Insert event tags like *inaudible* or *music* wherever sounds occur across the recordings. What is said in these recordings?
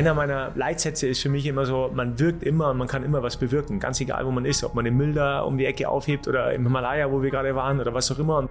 einer meiner Leitsätze ist für mich immer so, man wirkt immer und man kann immer was bewirken. Ganz egal, wo man ist, ob man den Müll da um die Ecke aufhebt oder im Himalaya, wo wir gerade waren oder was auch immer.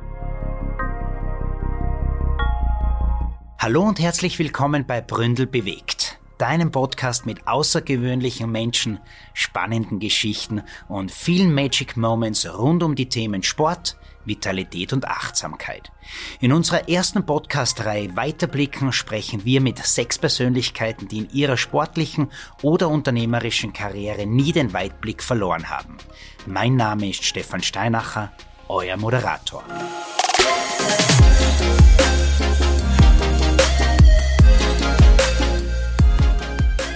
Hallo und herzlich willkommen bei Bründel bewegt, deinem Podcast mit außergewöhnlichen Menschen, spannenden Geschichten und vielen Magic Moments rund um die Themen Sport, Vitalität und Achtsamkeit. In unserer ersten Podcast-Reihe Weiterblicken sprechen wir mit sechs Persönlichkeiten, die in ihrer sportlichen oder unternehmerischen Karriere nie den Weitblick verloren haben. Mein Name ist Stefan Steinacher, euer Moderator.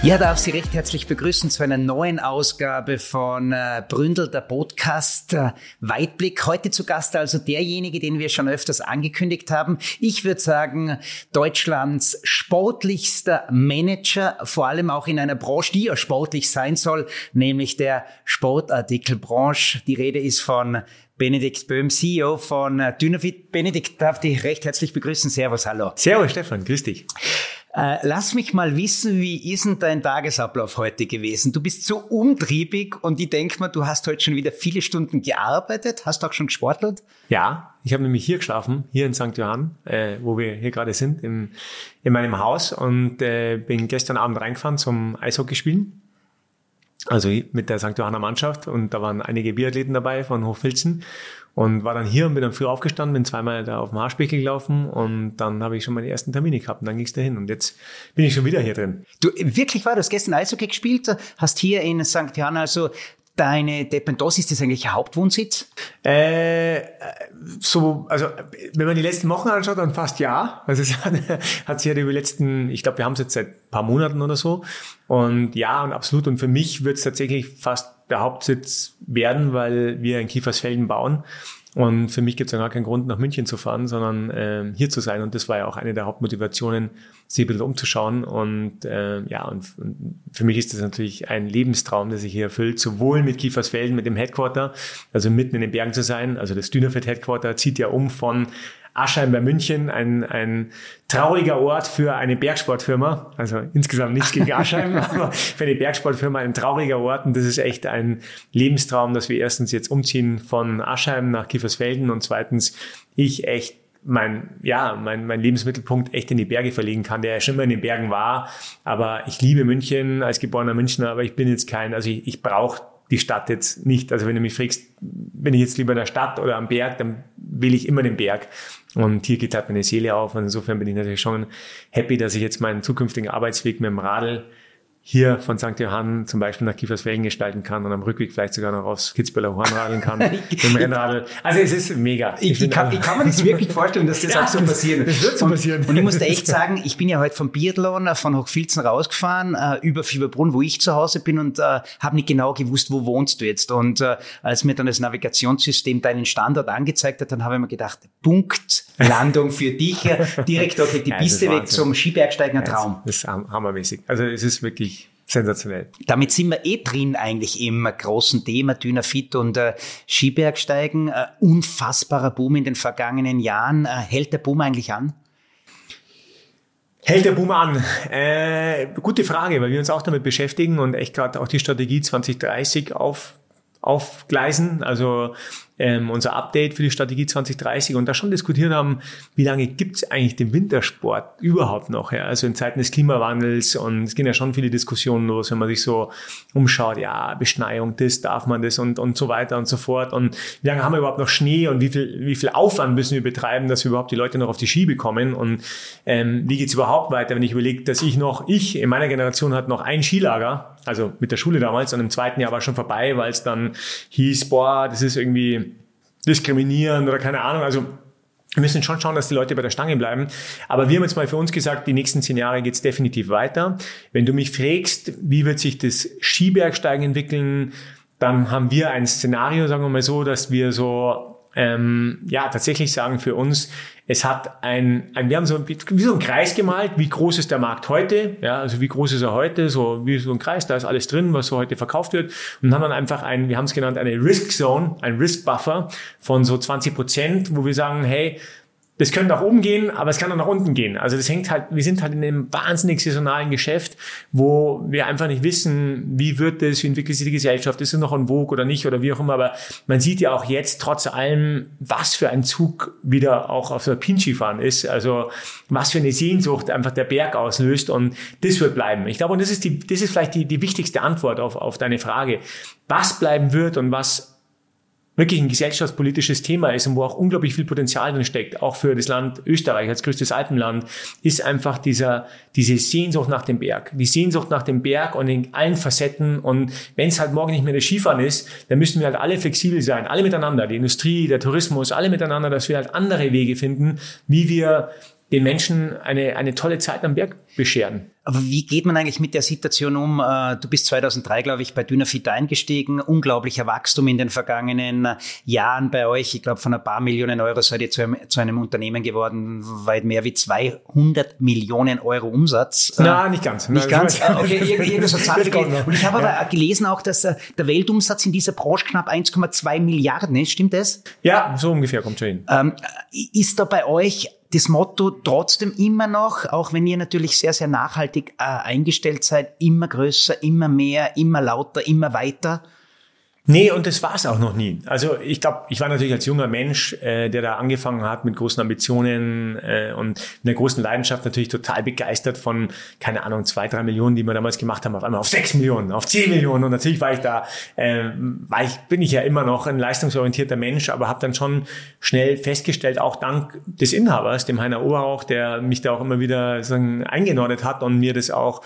Ja, darf Sie recht herzlich begrüßen zu einer neuen Ausgabe von äh, Bründel, der Podcast äh, Weitblick. Heute zu Gast also derjenige, den wir schon öfters angekündigt haben. Ich würde sagen, Deutschlands sportlichster Manager, vor allem auch in einer Branche, die ja sportlich sein soll, nämlich der Sportartikelbranche. Die Rede ist von Benedikt Böhm, CEO von äh, Dynafit. Benedikt, darf dich recht herzlich begrüßen. Servus, hallo. Servus, Stefan, grüß dich. Äh, lass mich mal wissen, wie ist denn dein Tagesablauf heute gewesen? Du bist so umtriebig und ich denke mal, du hast heute schon wieder viele Stunden gearbeitet. Hast du auch schon gesportelt? Ja, ich habe nämlich hier geschlafen, hier in St. Johann, äh, wo wir hier gerade sind, in, in meinem Haus und äh, bin gestern Abend reingefahren zum Eishockey spielen. Also mit der St. Johanner Mannschaft und da waren einige Biathleten dabei von Hochfilzen und war dann hier und bin dann früh aufgestanden, bin zweimal da auf dem Haarspickel gelaufen und dann habe ich schon meine ersten Termine gehabt und dann ging es dahin und jetzt bin ich schon wieder hier drin. Du, wirklich war, du hast gestern Eishockey gespielt, hast hier in St. Johann also Deine Dependos, ist das eigentlich Hauptwohnsitz? Äh, so, also wenn man die letzten Wochen anschaut, dann fast ja. Also es hat, *laughs* hat sich ja über die letzten, ich glaube, wir haben es jetzt seit ein paar Monaten oder so. Und ja, und absolut. Und für mich wird es tatsächlich fast der Hauptsitz werden, weil wir in Kiefersfelden bauen. Und für mich gibt es ja gar keinen Grund, nach München zu fahren, sondern äh, hier zu sein. Und das war ja auch eine der Hauptmotivationen, sich ein bisschen umzuschauen. Und äh, ja, und, und für mich ist das natürlich ein Lebenstraum, der sich hier erfüllt, sowohl mit Kiefersfelden, mit dem Headquarter, also mitten in den Bergen zu sein. Also das Dünnerfeld Headquarter zieht ja um von Aschheim bei München, ein, ein trauriger Ort für eine Bergsportfirma. Also insgesamt nichts gegen *laughs* Aschheim, aber für eine Bergsportfirma ein trauriger Ort. Und das ist echt ein Lebenstraum, dass wir erstens jetzt umziehen von Aschheim nach Kiefersfelden und zweitens ich echt mein, ja, mein, mein Lebensmittelpunkt echt in die Berge verlegen kann, der ja schon immer in den Bergen war. Aber ich liebe München als geborener Münchner, aber ich bin jetzt kein, also ich, ich brauche die Stadt jetzt nicht. Also wenn du mich fragst, bin ich jetzt lieber in der Stadt oder am Berg, dann will ich immer den Berg. Und hier geht halt meine Seele auf. Und insofern bin ich natürlich schon happy, dass ich jetzt meinen zukünftigen Arbeitsweg mit dem Radl hier von St. Johann zum Beispiel nach Kiefersfelden gestalten kann und am Rückweg vielleicht sogar noch aufs Kitzbüheler Horn radeln kann, mit dem Rennradl. Also es ist mega. Ich, ich, kann, ich kann mir das wirklich vorstellen, dass das *laughs* ja, auch so passiert. Das wird so passieren. Und, und ich muss dir echt sagen, ich bin ja heute vom Biathlon äh, von Hochfilzen rausgefahren, äh, über Fieberbrunn, wo ich zu Hause bin und äh, habe nicht genau gewusst, wo wohnst du jetzt. Und äh, als mir dann das Navigationssystem deinen Standort angezeigt hat, dann habe ich mir gedacht, Punktlandung für dich. Direkt dort die *laughs* Piste weg zum Skibergsteigen, ein Traum. Das ist hammermäßig. Also es ist wirklich sensationell. Damit sind wir eh drin eigentlich im großen Thema Dynafit und äh, Skibergsteigen. Äh, unfassbarer Boom in den vergangenen Jahren. Äh, hält der Boom eigentlich an? Hält der Boom an? Äh, gute Frage, weil wir uns auch damit beschäftigen und echt gerade auch die Strategie 2030 auf, aufgleisen. Also ähm, unser Update für die Strategie 2030 und da schon diskutiert haben, wie lange gibt es eigentlich den Wintersport überhaupt noch? Ja? Also in Zeiten des Klimawandels und es gehen ja schon viele Diskussionen los, wenn man sich so umschaut, ja, Beschneiung, das darf man das und, und so weiter und so fort. Und wie lange haben wir überhaupt noch Schnee und wie viel, wie viel Aufwand müssen wir betreiben, dass wir überhaupt die Leute noch auf die Ski bekommen? Und ähm, wie geht's überhaupt weiter, wenn ich überlege, dass ich noch, ich in meiner Generation hat noch ein Skilager, also mit der Schule damals und im zweiten Jahr war schon vorbei, weil es dann hieß, boah, das ist irgendwie diskriminieren oder keine Ahnung. Also wir müssen schon schauen, dass die Leute bei der Stange bleiben. Aber wir haben jetzt mal für uns gesagt, die nächsten zehn Jahre geht's definitiv weiter. Wenn du mich fragst, wie wird sich das Skibergsteigen entwickeln, dann haben wir ein Szenario, sagen wir mal so, dass wir so ähm, ja tatsächlich sagen für uns, es hat ein, ein wir haben so, wie so ein Kreis gemalt, wie groß ist der Markt heute, ja, also wie groß ist er heute, so wie so ein Kreis, da ist alles drin, was so heute verkauft wird. Und haben dann einfach ein, wir haben es genannt, eine Risk Zone, ein Risk Buffer von so 20 Prozent, wo wir sagen, hey, das könnte nach oben gehen, aber es kann auch nach unten gehen. Also das hängt halt, wir sind halt in einem wahnsinnig saisonalen Geschäft, wo wir einfach nicht wissen, wie wird es, wie entwickelt sich die Gesellschaft, ist es noch ein Vogue oder nicht oder wie auch immer. Aber man sieht ja auch jetzt trotz allem, was für ein Zug wieder auch auf der Pinchi fahren ist. Also was für eine Sehnsucht einfach der Berg auslöst und das wird bleiben. Ich glaube, und das ist die, das ist vielleicht die, die wichtigste Antwort auf, auf deine Frage. Was bleiben wird und was wirklich ein gesellschaftspolitisches Thema ist und wo auch unglaublich viel Potenzial drin steckt, auch für das Land Österreich als größtes Alpenland, ist einfach dieser, diese Sehnsucht nach dem Berg. Die Sehnsucht nach dem Berg und in allen Facetten. Und wenn es halt morgen nicht mehr das Skifahren ist, dann müssen wir halt alle flexibel sein, alle miteinander, die Industrie, der Tourismus, alle miteinander, dass wir halt andere Wege finden, wie wir den Menschen eine, eine tolle Zeit am Berg bescheren. Aber wie geht man eigentlich mit der Situation um? Äh, du bist 2003, glaube ich, bei Dynafit eingestiegen. Unglaublicher Wachstum in den vergangenen äh, Jahren bei euch. Ich glaube, von ein paar Millionen Euro seid ihr zu einem, zu einem Unternehmen geworden, weit mehr wie 200 Millionen Euro Umsatz. Äh, Na, nicht ganz. Nicht Nein, ganz? Okay, irgendeine so Zahl. Und ich habe aber gelesen auch, dass der Weltumsatz in dieser Branche knapp 1,2 Milliarden ist. Stimmt das? Ja, so ungefähr kommt schon hin. Ähm, ist da bei euch das Motto trotzdem immer noch, auch wenn ihr natürlich sehr, sehr nachhaltig äh, eingestellt seid, immer größer, immer mehr, immer lauter, immer weiter? Nee, und das war es auch noch nie. Also ich glaube, ich war natürlich als junger Mensch, äh, der da angefangen hat mit großen Ambitionen äh, und einer großen Leidenschaft natürlich total begeistert von, keine Ahnung, zwei, drei Millionen, die wir damals gemacht haben, auf einmal auf sechs Millionen, auf zehn Millionen. Und natürlich war ich da, äh, war ich, bin ich ja immer noch ein leistungsorientierter Mensch, aber habe dann schon schnell festgestellt, auch dank des Inhabers, dem Heiner Oberauch, der mich da auch immer wieder sagen, eingenordet hat und mir das auch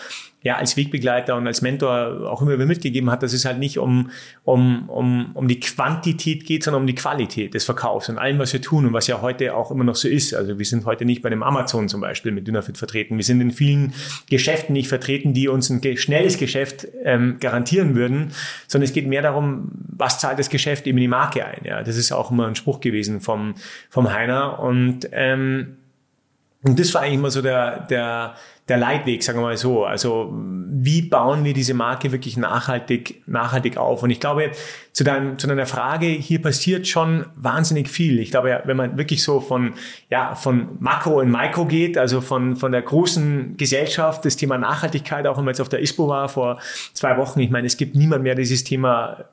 ja, als Wegbegleiter und als Mentor auch immer wieder mitgegeben hat, dass es halt nicht um, um, um, um die Quantität geht, sondern um die Qualität des Verkaufs und allem, was wir tun und was ja heute auch immer noch so ist. Also wir sind heute nicht bei dem Amazon zum Beispiel mit Dynafit vertreten. Wir sind in vielen Geschäften nicht vertreten, die uns ein schnelles Geschäft ähm, garantieren würden, sondern es geht mehr darum, was zahlt das Geschäft eben die Marke ein. Ja, das ist auch immer ein Spruch gewesen vom, vom Heiner und ähm, und das war eigentlich immer so der, der, der Leitweg, sagen wir mal so. Also wie bauen wir diese Marke wirklich nachhaltig, nachhaltig auf? Und ich glaube, zu, dein, zu deiner Frage, hier passiert schon wahnsinnig viel. Ich glaube, wenn man wirklich so von, ja, von Makro in Mikro geht, also von, von der großen Gesellschaft, das Thema Nachhaltigkeit, auch wenn man jetzt auf der ISPO war vor zwei Wochen, ich meine, es gibt niemand mehr, der dieses Thema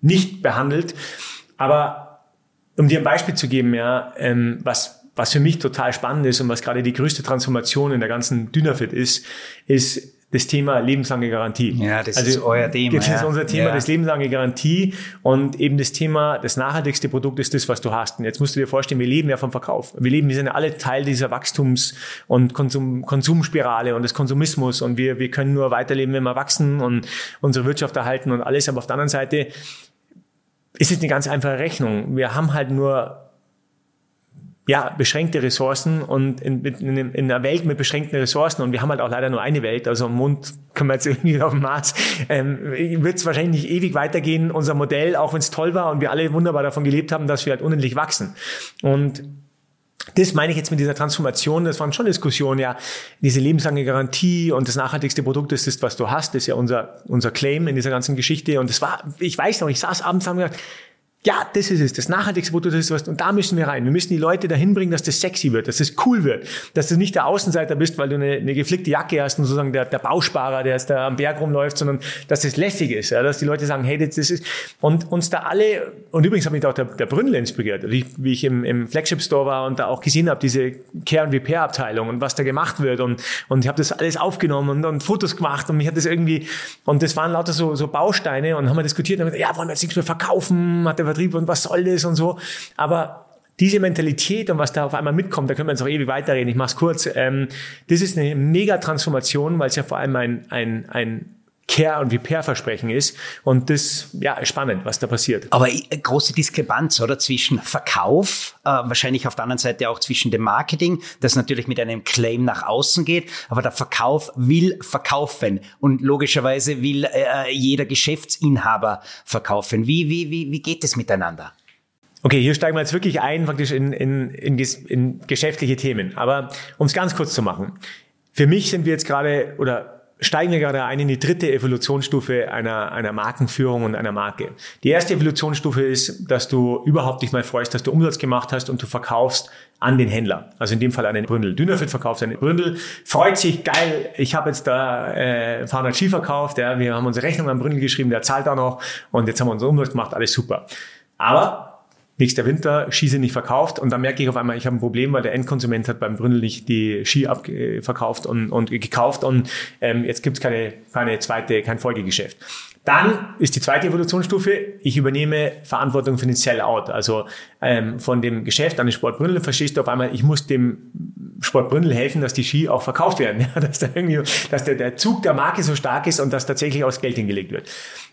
nicht behandelt. Aber um dir ein Beispiel zu geben, ja, ähm, was was für mich total spannend ist und was gerade die größte Transformation in der ganzen Dynafit ist, ist das Thema lebenslange Garantie. Ja, das also, ist euer Thema. Das ist unser Thema, ja. das lebenslange Garantie und eben das Thema, das nachhaltigste Produkt ist das, was du hast. Und jetzt musst du dir vorstellen, wir leben ja vom Verkauf. Wir leben, wir sind ja alle Teil dieser Wachstums- und Konsum, Konsumspirale und des Konsumismus und wir, wir können nur weiterleben, wenn wir wachsen und unsere Wirtschaft erhalten und alles. Aber auf der anderen Seite ist es eine ganz einfache Rechnung. Wir haben halt nur ja, beschränkte Ressourcen und in, in, in, einer Welt mit beschränkten Ressourcen. Und wir haben halt auch leider nur eine Welt, also im Mond können wir jetzt irgendwie auf dem Mars, ähm, wird es wahrscheinlich nicht ewig weitergehen, unser Modell, auch wenn es toll war und wir alle wunderbar davon gelebt haben, dass wir halt unendlich wachsen. Und das meine ich jetzt mit dieser Transformation, das waren schon Diskussionen, ja, diese lebenslange Garantie und das nachhaltigste Produkt ist das, was du hast, das ist ja unser, unser Claim in dieser ganzen Geschichte. Und das war, ich weiß noch, ich saß abends und habe gesagt, ja, das ist es, das nachhaltigste Produkt ist was, und da müssen wir rein. Wir müssen die Leute dahin bringen, dass das sexy wird, dass das cool wird, dass du nicht der Außenseiter bist, weil du eine, eine geflickte Jacke hast und sozusagen der, der Bausparer, der jetzt da am Berg rumläuft, sondern dass das lässig ist, ja, dass die Leute sagen, hey, das, das ist, und uns da alle, und übrigens hat mich da auch der, der Brünnle inspiriert, wie, wie ich im, im Flagship Store war und da auch gesehen habe, diese Care and Repair Abteilung und was da gemacht wird und, und ich habe das alles aufgenommen und, und Fotos gemacht und mich hat das irgendwie, und das waren lauter so, so Bausteine und haben wir diskutiert und haben gesagt, ja, wollen wir jetzt nichts mehr verkaufen, hat der Vertrieb und was soll das und so. Aber diese Mentalität und was da auf einmal mitkommt, da können wir jetzt auch ewig weiterreden, ich mache es kurz, ähm, das ist eine mega Transformation, weil es ja vor allem ein, ein, ein Care- und Repair-Versprechen ist. Und das ja, spannend, was da passiert. Aber große Diskrepanz, oder? Zwischen Verkauf, äh, wahrscheinlich auf der anderen Seite auch zwischen dem Marketing, das natürlich mit einem Claim nach außen geht, aber der Verkauf will verkaufen. Und logischerweise will äh, jeder Geschäftsinhaber verkaufen. Wie, wie, wie, wie geht es miteinander? Okay, hier steigen wir jetzt wirklich ein, praktisch in, in, in, in geschäftliche Themen. Aber um es ganz kurz zu machen. Für mich sind wir jetzt gerade, oder steigen wir gerade ein in die dritte Evolutionsstufe einer, einer Markenführung und einer Marke. Die erste Evolutionsstufe ist, dass du überhaupt dich mal freust, dass du Umsatz gemacht hast und du verkaufst an den Händler. Also in dem Fall an den Bründel. Dünnerfit verkauft den Bründel, freut sich, geil, ich habe jetzt da äh, Fahrrad Ski verkauft, ja, wir haben unsere Rechnung an Bründel geschrieben, der zahlt auch noch und jetzt haben wir unseren Umsatz gemacht, alles super. Aber nächster Winter, Ski sind nicht verkauft und dann merke ich auf einmal, ich habe ein Problem, weil der Endkonsument hat beim Bründel nicht die Ski abverkauft und, und gekauft und ähm, jetzt gibt es keine, keine zweite, kein Folgegeschäft. Dann ist die zweite Evolutionsstufe, ich übernehme Verantwortung für den Sell-Out. Also ähm, von dem Geschäft an den Sportbründel verstehst du auf einmal, ich muss dem Sportbründel helfen, dass die Ski auch verkauft werden. *laughs* Ja, dass da irgendwie, dass der, der Zug der Marke so stark ist und dass tatsächlich aus Geld hingelegt wird.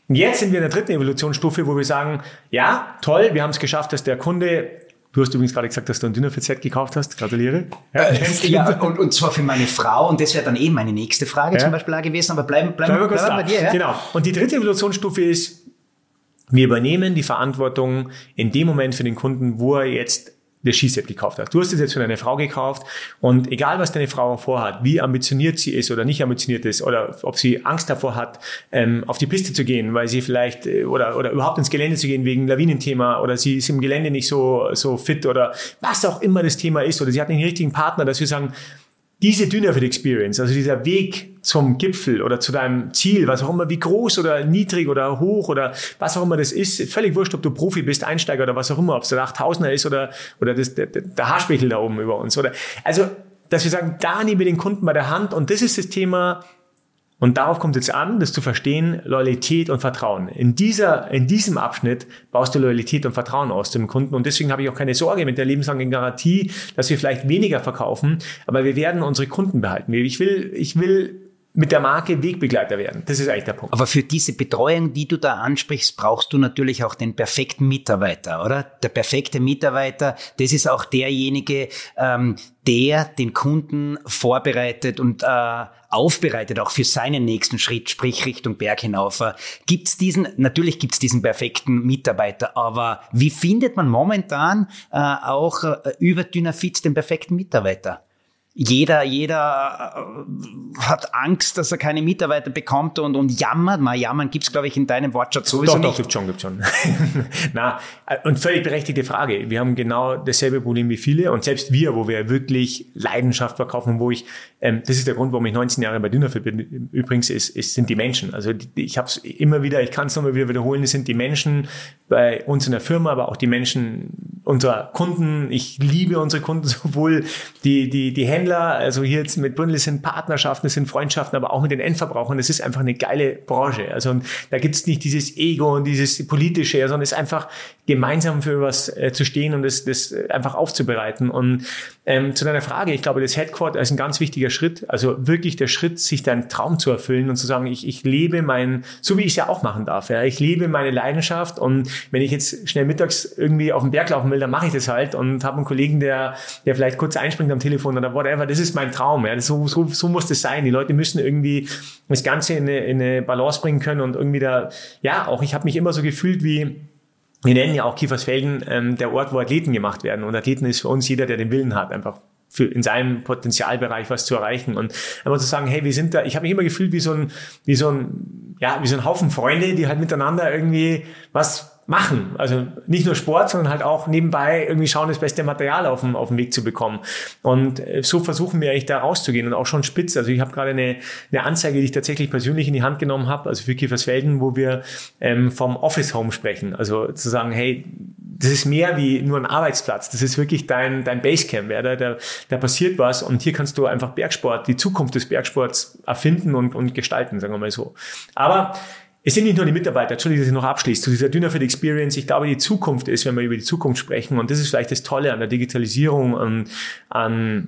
Jetzt sind wir in der dritten Evolutionsstufe, wo wir sagen, ja, toll, wir haben es geschafft, dass der Kunde Du hast übrigens gerade gesagt, dass du ein Dünnerfett gekauft hast. Gratuliere. Ja, äh, ja und, und zwar für meine Frau. Und das wäre dann eben meine nächste Frage ja. zum Beispiel auch gewesen. Aber bleiben, bleiben, bleiben wir kurz bleiben bei dir. Ja? Genau. Und die dritte Evolutionsstufe ist, wir übernehmen die Verantwortung in dem Moment für den Kunden, wo er jetzt das Skiset gekauft hast. Du hast es jetzt für deine Frau gekauft und egal, was deine Frau vorhat, wie ambitioniert sie ist oder nicht ambitioniert ist oder ob sie Angst davor hat, ähm, auf die Piste zu gehen, weil sie vielleicht äh, oder, oder überhaupt ins Gelände zu gehen wegen Lawinenthema oder sie ist im Gelände nicht so, so fit oder was auch immer das Thema ist oder sie hat einen richtigen Partner, dass wir sagen, diese Dynafit Experience, also dieser Weg zum Gipfel oder zu deinem Ziel, was auch immer, wie groß oder niedrig oder hoch oder was auch immer das ist, völlig wurscht, ob du Profi bist, Einsteiger oder was auch immer, ob es der 8000er ist oder, oder das, der, der Haarspechel da oben über uns oder, also, dass wir sagen, da nehmen wir den Kunden bei der Hand und das ist das Thema, und darauf kommt es an, das zu verstehen, Loyalität und Vertrauen. In dieser, in diesem Abschnitt baust du Loyalität und Vertrauen aus dem Kunden. Und deswegen habe ich auch keine Sorge mit der lebenslangen Garantie, dass wir vielleicht weniger verkaufen, aber wir werden unsere Kunden behalten. Ich will, ich will mit der Marke Wegbegleiter werden. Das ist eigentlich der Punkt. Aber für diese Betreuung, die du da ansprichst, brauchst du natürlich auch den perfekten Mitarbeiter, oder? Der perfekte Mitarbeiter, das ist auch derjenige, ähm, der den Kunden vorbereitet und äh, aufbereitet, auch für seinen nächsten Schritt, sprich Richtung Berg hinauf. Gibt's diesen, natürlich gibt's diesen perfekten Mitarbeiter, aber wie findet man momentan äh, auch äh, über Dynafit den perfekten Mitarbeiter? Jeder, jeder äh, hat Angst, dass er keine Mitarbeiter bekommt und, und jammert. Mal jammern gibt's glaube ich, in deinem Wortschatz sowieso doch, nicht. Doch, gibt schon, gibt schon. *laughs* Na, äh, und völlig berechtigte Frage. Wir haben genau dasselbe Problem wie viele und selbst wir, wo wir wirklich Leidenschaft verkaufen, wo ich, ähm, das ist der Grund, warum ich 19 Jahre bei Dünnerfit bin, übrigens, ist, ist, sind die Menschen. Also ich habe es immer wieder, ich kann es nochmal wieder wiederholen, es sind die Menschen bei uns in der Firma, aber auch die Menschen unserer Kunden. Ich liebe unsere Kunden *laughs* sowohl die, die, die Händler, also hier jetzt mit Bundel sind Partnerschaften, es sind Freundschaften, aber auch mit den Endverbrauchern. Das ist einfach eine geile Branche. Also da gibt es nicht dieses Ego und dieses politische, sondern es ist einfach gemeinsam für was äh, zu stehen und das, das einfach aufzubereiten. Und ähm, zu deiner Frage, ich glaube, das Headquarter ist ein ganz wichtiger Schritt. Also wirklich der Schritt, sich deinen Traum zu erfüllen und zu sagen, ich, ich lebe mein, so wie ich es ja auch machen darf. Ja. Ich lebe meine Leidenschaft und wenn ich jetzt schnell mittags irgendwie auf den Berg laufen will, dann mache ich das halt und habe einen Kollegen, der, der vielleicht kurz einspringt am Telefon oder whatever. Das ist mein Traum. Ja. So, so, so muss das sein. Die Leute müssen irgendwie das Ganze in eine, in eine Balance bringen können und irgendwie da, ja, auch ich habe mich immer so gefühlt wie, wir nennen ja auch Kiefersfelden ähm, der Ort, wo Athleten gemacht werden. Und Athleten ist für uns jeder, der den Willen hat, einfach für in seinem Potenzialbereich was zu erreichen und einfach zu sagen, hey, wir sind da, ich habe mich immer gefühlt wie so ein, wie so ein, ja, wie so ein Haufen Freunde, die halt miteinander irgendwie was machen. Also nicht nur Sport, sondern halt auch nebenbei irgendwie schauen, das beste Material auf dem, auf dem Weg zu bekommen. Und äh, so versuchen wir eigentlich da rauszugehen und auch schon spitz. Also ich habe gerade eine, eine Anzeige, die ich tatsächlich persönlich in die Hand genommen habe, also für Kiefersfelden, wo wir ähm, vom Office Home sprechen. Also zu sagen, hey, das ist mehr wie nur ein Arbeitsplatz. Das ist wirklich dein, dein Basecamp. Ja? Da, da, da passiert was und hier kannst du einfach Bergsport, die Zukunft des Bergsports erfinden und, und gestalten, sagen wir mal so. Aber es sind nicht nur die Mitarbeiter, Entschuldigung, dass ich noch abschließe, zu dieser Dynafit Experience. Ich glaube, die Zukunft ist, wenn wir über die Zukunft sprechen, und das ist vielleicht das Tolle an der Digitalisierung, an, an,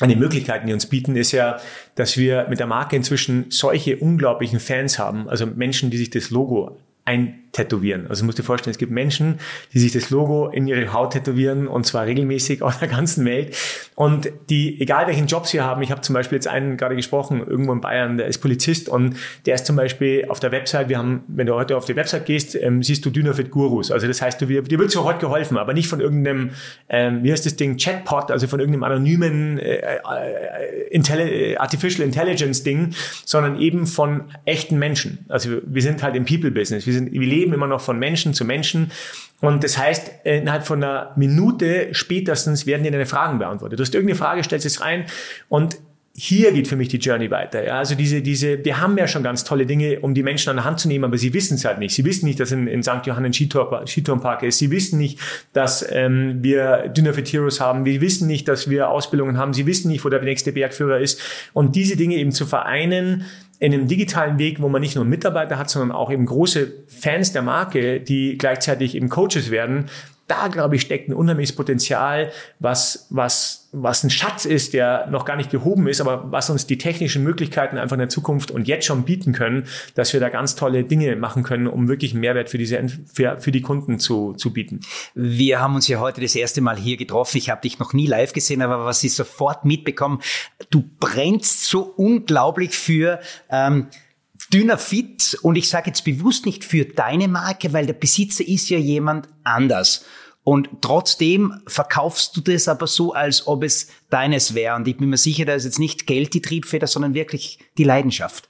an den Möglichkeiten, die uns bieten, ist ja, dass wir mit der Marke inzwischen solche unglaublichen Fans haben, also Menschen, die sich das Logo ein tätowieren. Also du musst dir vorstellen, es gibt Menschen, die sich das Logo in ihre Haut tätowieren und zwar regelmäßig auf der ganzen Welt. Und die, egal welchen Job sie haben, ich habe zum Beispiel jetzt einen gerade gesprochen, irgendwo in Bayern, der ist Polizist und der ist zum Beispiel auf der Website, wir haben, wenn du heute auf die Website gehst, ähm, siehst du Dynafit Gurus. Also das heißt, du, dir wird sofort geholfen, aber nicht von irgendeinem, ähm, wie heißt das Ding, Chatbot, also von irgendeinem anonymen äh, äh, Intelli Artificial Intelligence Ding, sondern eben von echten Menschen. Also wir sind halt im People-Business. Wir, sind, wir leben immer noch von Menschen zu Menschen. Und das heißt, innerhalb von einer Minute spätestens werden dir deine Fragen beantwortet. Du hast irgendeine Frage, stellst es rein und hier geht für mich die Journey weiter. Ja, also diese, diese, wir haben ja schon ganz tolle Dinge, um die Menschen an der Hand zu nehmen, aber sie wissen es halt nicht. Sie wissen nicht, dass in, in St. Johann ein Skitourenpark ist. Sie wissen nicht, dass ähm, wir Dinner for Heroes haben. Wir wissen nicht, dass wir Ausbildungen haben. Sie wissen nicht, wo der nächste Bergführer ist. Und diese Dinge eben zu vereinen in einem digitalen Weg, wo man nicht nur Mitarbeiter hat, sondern auch eben große Fans der Marke, die gleichzeitig eben Coaches werden, da, glaube ich, steckt ein unheimliches Potenzial, was, was, was ein Schatz ist, der noch gar nicht gehoben ist, aber was uns die technischen Möglichkeiten einfach in der Zukunft und jetzt schon bieten können, dass wir da ganz tolle Dinge machen können, um wirklich einen Mehrwert für diese, für, für die Kunden zu, zu bieten. Wir haben uns ja heute das erste Mal hier getroffen. Ich habe dich noch nie live gesehen, aber was ich sofort mitbekommen, du brennst so unglaublich für, ähm, dünner Fit und ich sage jetzt bewusst nicht für deine Marke, weil der Besitzer ist ja jemand anders. Und trotzdem verkaufst du das aber so, als ob es deines wäre. Und ich bin mir sicher, da ist jetzt nicht Geld die Triebfeder, sondern wirklich die Leidenschaft.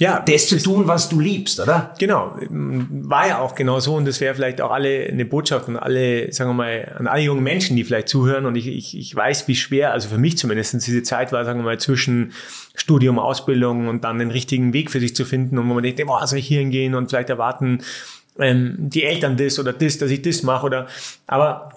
Ja, das zu tun, was du liebst, oder? Genau, war ja auch genau so und das wäre vielleicht auch alle eine Botschaft an alle, sagen wir mal, an alle jungen Menschen, die vielleicht zuhören und ich, ich, ich weiß, wie schwer, also für mich zumindest diese Zeit war, sagen wir mal, zwischen Studium, Ausbildung und dann den richtigen Weg für sich zu finden und wo man denkt, boah, soll ich hier hingehen und vielleicht erwarten ähm, die Eltern das oder das, dass ich das mache oder, aber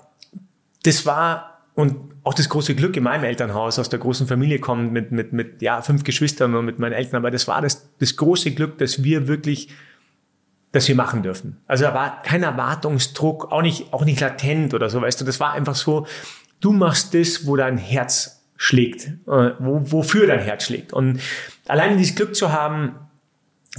das war und auch das große Glück in meinem Elternhaus aus der großen Familie kommt mit, mit, mit ja, fünf Geschwistern und mit meinen Eltern. Aber das war das, das große Glück, dass wir wirklich, dass wir machen dürfen. Also da war kein Erwartungsdruck, auch nicht, auch nicht latent oder so, weißt du. Das war einfach so, du machst das, wo dein Herz schlägt, äh, wo, wofür dein Herz schlägt. Und alleine dieses Glück zu haben,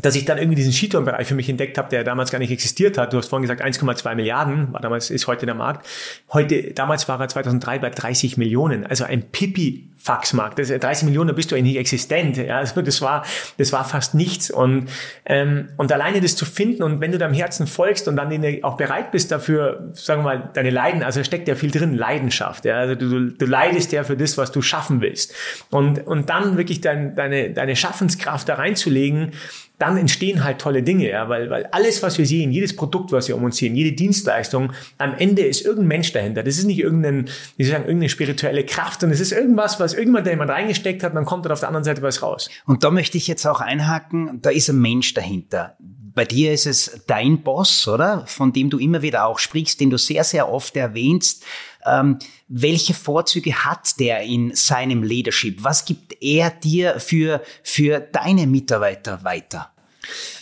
dass ich dann irgendwie diesen Skitourenbereich für mich entdeckt habe, der damals gar nicht existiert hat. Du hast vorhin gesagt 1,2 Milliarden, war damals ist heute der Markt. Heute, damals war er 2003 bei 30 Millionen, also ein Pipi-Faxmarkt. Das 30 Millionen, da bist du eigentlich nicht existent. Ja, also das war, das war fast nichts. Und ähm, und alleine das zu finden und wenn du deinem Herzen folgst und dann auch bereit bist dafür, sagen wir mal, deine Leiden, also steckt ja viel drin, Leidenschaft. Ja, also du, du leidest ja für das, was du schaffen willst. Und und dann wirklich dein, deine deine Schaffenskraft da reinzulegen dann entstehen halt tolle Dinge, ja, weil, weil alles, was wir sehen, jedes Produkt, was wir um uns sehen, jede Dienstleistung, am Ende ist irgendein Mensch dahinter. Das ist nicht irgendein, wie sagen, irgendeine spirituelle Kraft, sondern es ist irgendwas, was irgendwann da jemand reingesteckt hat, und dann kommt dann auf der anderen Seite was raus. Und da möchte ich jetzt auch einhaken, da ist ein Mensch dahinter. Bei dir ist es dein Boss, oder? Von dem du immer wieder auch sprichst, den du sehr, sehr oft erwähnst. Ähm, welche Vorzüge hat der in seinem Leadership? Was gibt er dir für, für deine Mitarbeiter weiter?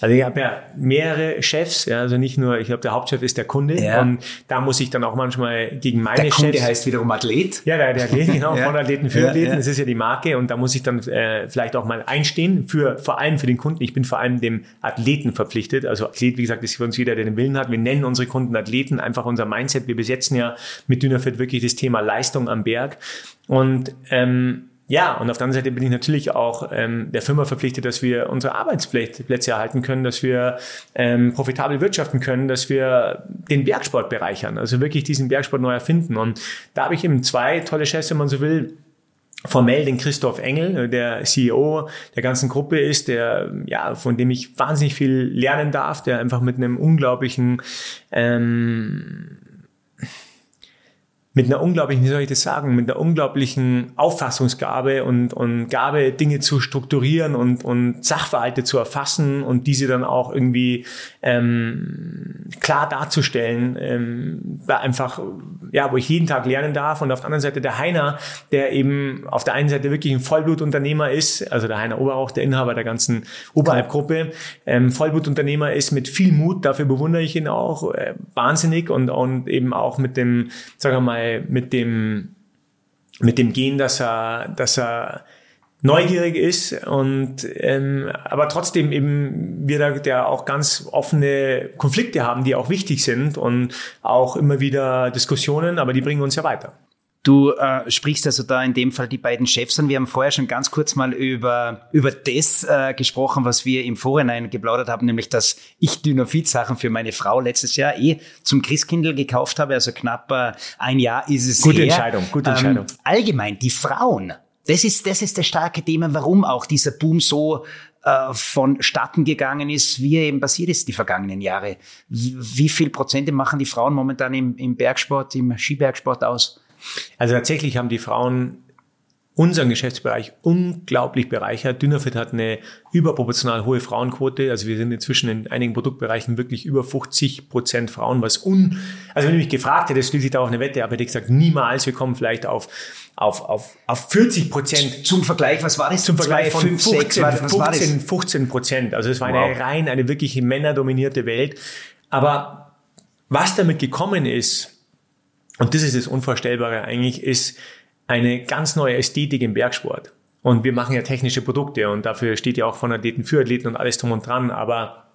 Also ich habe ja mehrere Chefs, ja, also nicht nur, ich glaube, der Hauptchef ist der Kunde ja. und da muss ich dann auch manchmal gegen meine der Kunde heißt wiederum Athlet. Ja, der, der Athlet, genau, *laughs* ja. von Athleten für ja, Athleten, das ist ja die Marke und da muss ich dann äh, vielleicht auch mal einstehen für vor allem für den Kunden. Ich bin vor allem dem Athleten verpflichtet. Also Athlet, wie gesagt, ist für uns jeder, der den Willen hat. Wir nennen unsere Kunden Athleten, einfach unser Mindset. Wir besetzen ja mit Dynafit wirklich das Thema Leistung am Berg und ähm, ja, und auf der anderen Seite bin ich natürlich auch ähm, der Firma verpflichtet, dass wir unsere Arbeitsplätze erhalten können, dass wir ähm, profitabel wirtschaften können, dass wir den Bergsport bereichern, also wirklich diesen Bergsport neu erfinden. Und da habe ich eben zwei tolle Chefs, wenn man so will, formell den Christoph Engel, der CEO der ganzen Gruppe ist, der ja von dem ich wahnsinnig viel lernen darf, der einfach mit einem unglaublichen ähm, mit einer unglaublichen, wie soll ich das sagen, mit einer unglaublichen Auffassungsgabe und, und Gabe, Dinge zu strukturieren und, und Sachverhalte zu erfassen und diese dann auch irgendwie ähm, klar darzustellen, ähm, einfach, ja, wo ich jeden Tag lernen darf. Und auf der anderen Seite der Heiner, der eben auf der einen Seite wirklich ein Vollblutunternehmer ist, also der Heiner Oberauch, der Inhaber der ganzen Oberhalbgruppe, ähm, Vollblutunternehmer ist mit viel Mut, dafür bewundere ich ihn auch äh, wahnsinnig und, und eben auch mit dem, sagen wir mal, mit dem, mit dem Gehen, dass er, dass er neugierig ist und ähm, aber trotzdem eben wir da der auch ganz offene Konflikte haben, die auch wichtig sind und auch immer wieder Diskussionen, aber die bringen uns ja weiter. Du äh, sprichst also da in dem Fall die beiden Chefs an. Wir haben vorher schon ganz kurz mal über, über das äh, gesprochen, was wir im Vorhinein geplaudert haben, nämlich dass ich Dynafit-Sachen für meine Frau letztes Jahr eh zum Christkindl gekauft habe. Also knapp äh, ein Jahr ist es Gute her. Entscheidung, gute Entscheidung. Ähm, allgemein, die Frauen, das ist, das ist das starke Thema, warum auch dieser Boom so äh, vonstatten gegangen ist, wie er eben passiert ist die vergangenen Jahre. Wie, wie viel Prozente machen die Frauen momentan im, im Bergsport, im Skibergsport aus? Also tatsächlich haben die Frauen unseren Geschäftsbereich unglaublich bereichert. Dynafit hat eine überproportional hohe Frauenquote. Also wir sind inzwischen in einigen Produktbereichen wirklich über 50 Prozent Frauen, was un, also wenn du mich gefragt hättest, schließe ich da auch eine Wette, aber hätte ich gesagt, niemals, wir kommen vielleicht auf, auf, auf, auf 40 Prozent. Zum Vergleich, was war das? Zum Vergleich von 5, 15, 6, was war das? 15, 15 Prozent. Also es war Wow. eine rein, eine wirklich männerdominierte Welt. Aber was damit gekommen ist, und das ist das Unvorstellbare eigentlich, ist eine ganz neue Ästhetik im Bergsport. Und wir machen ja technische Produkte und dafür steht ja auch von Athleten für Athleten und alles drum und dran, aber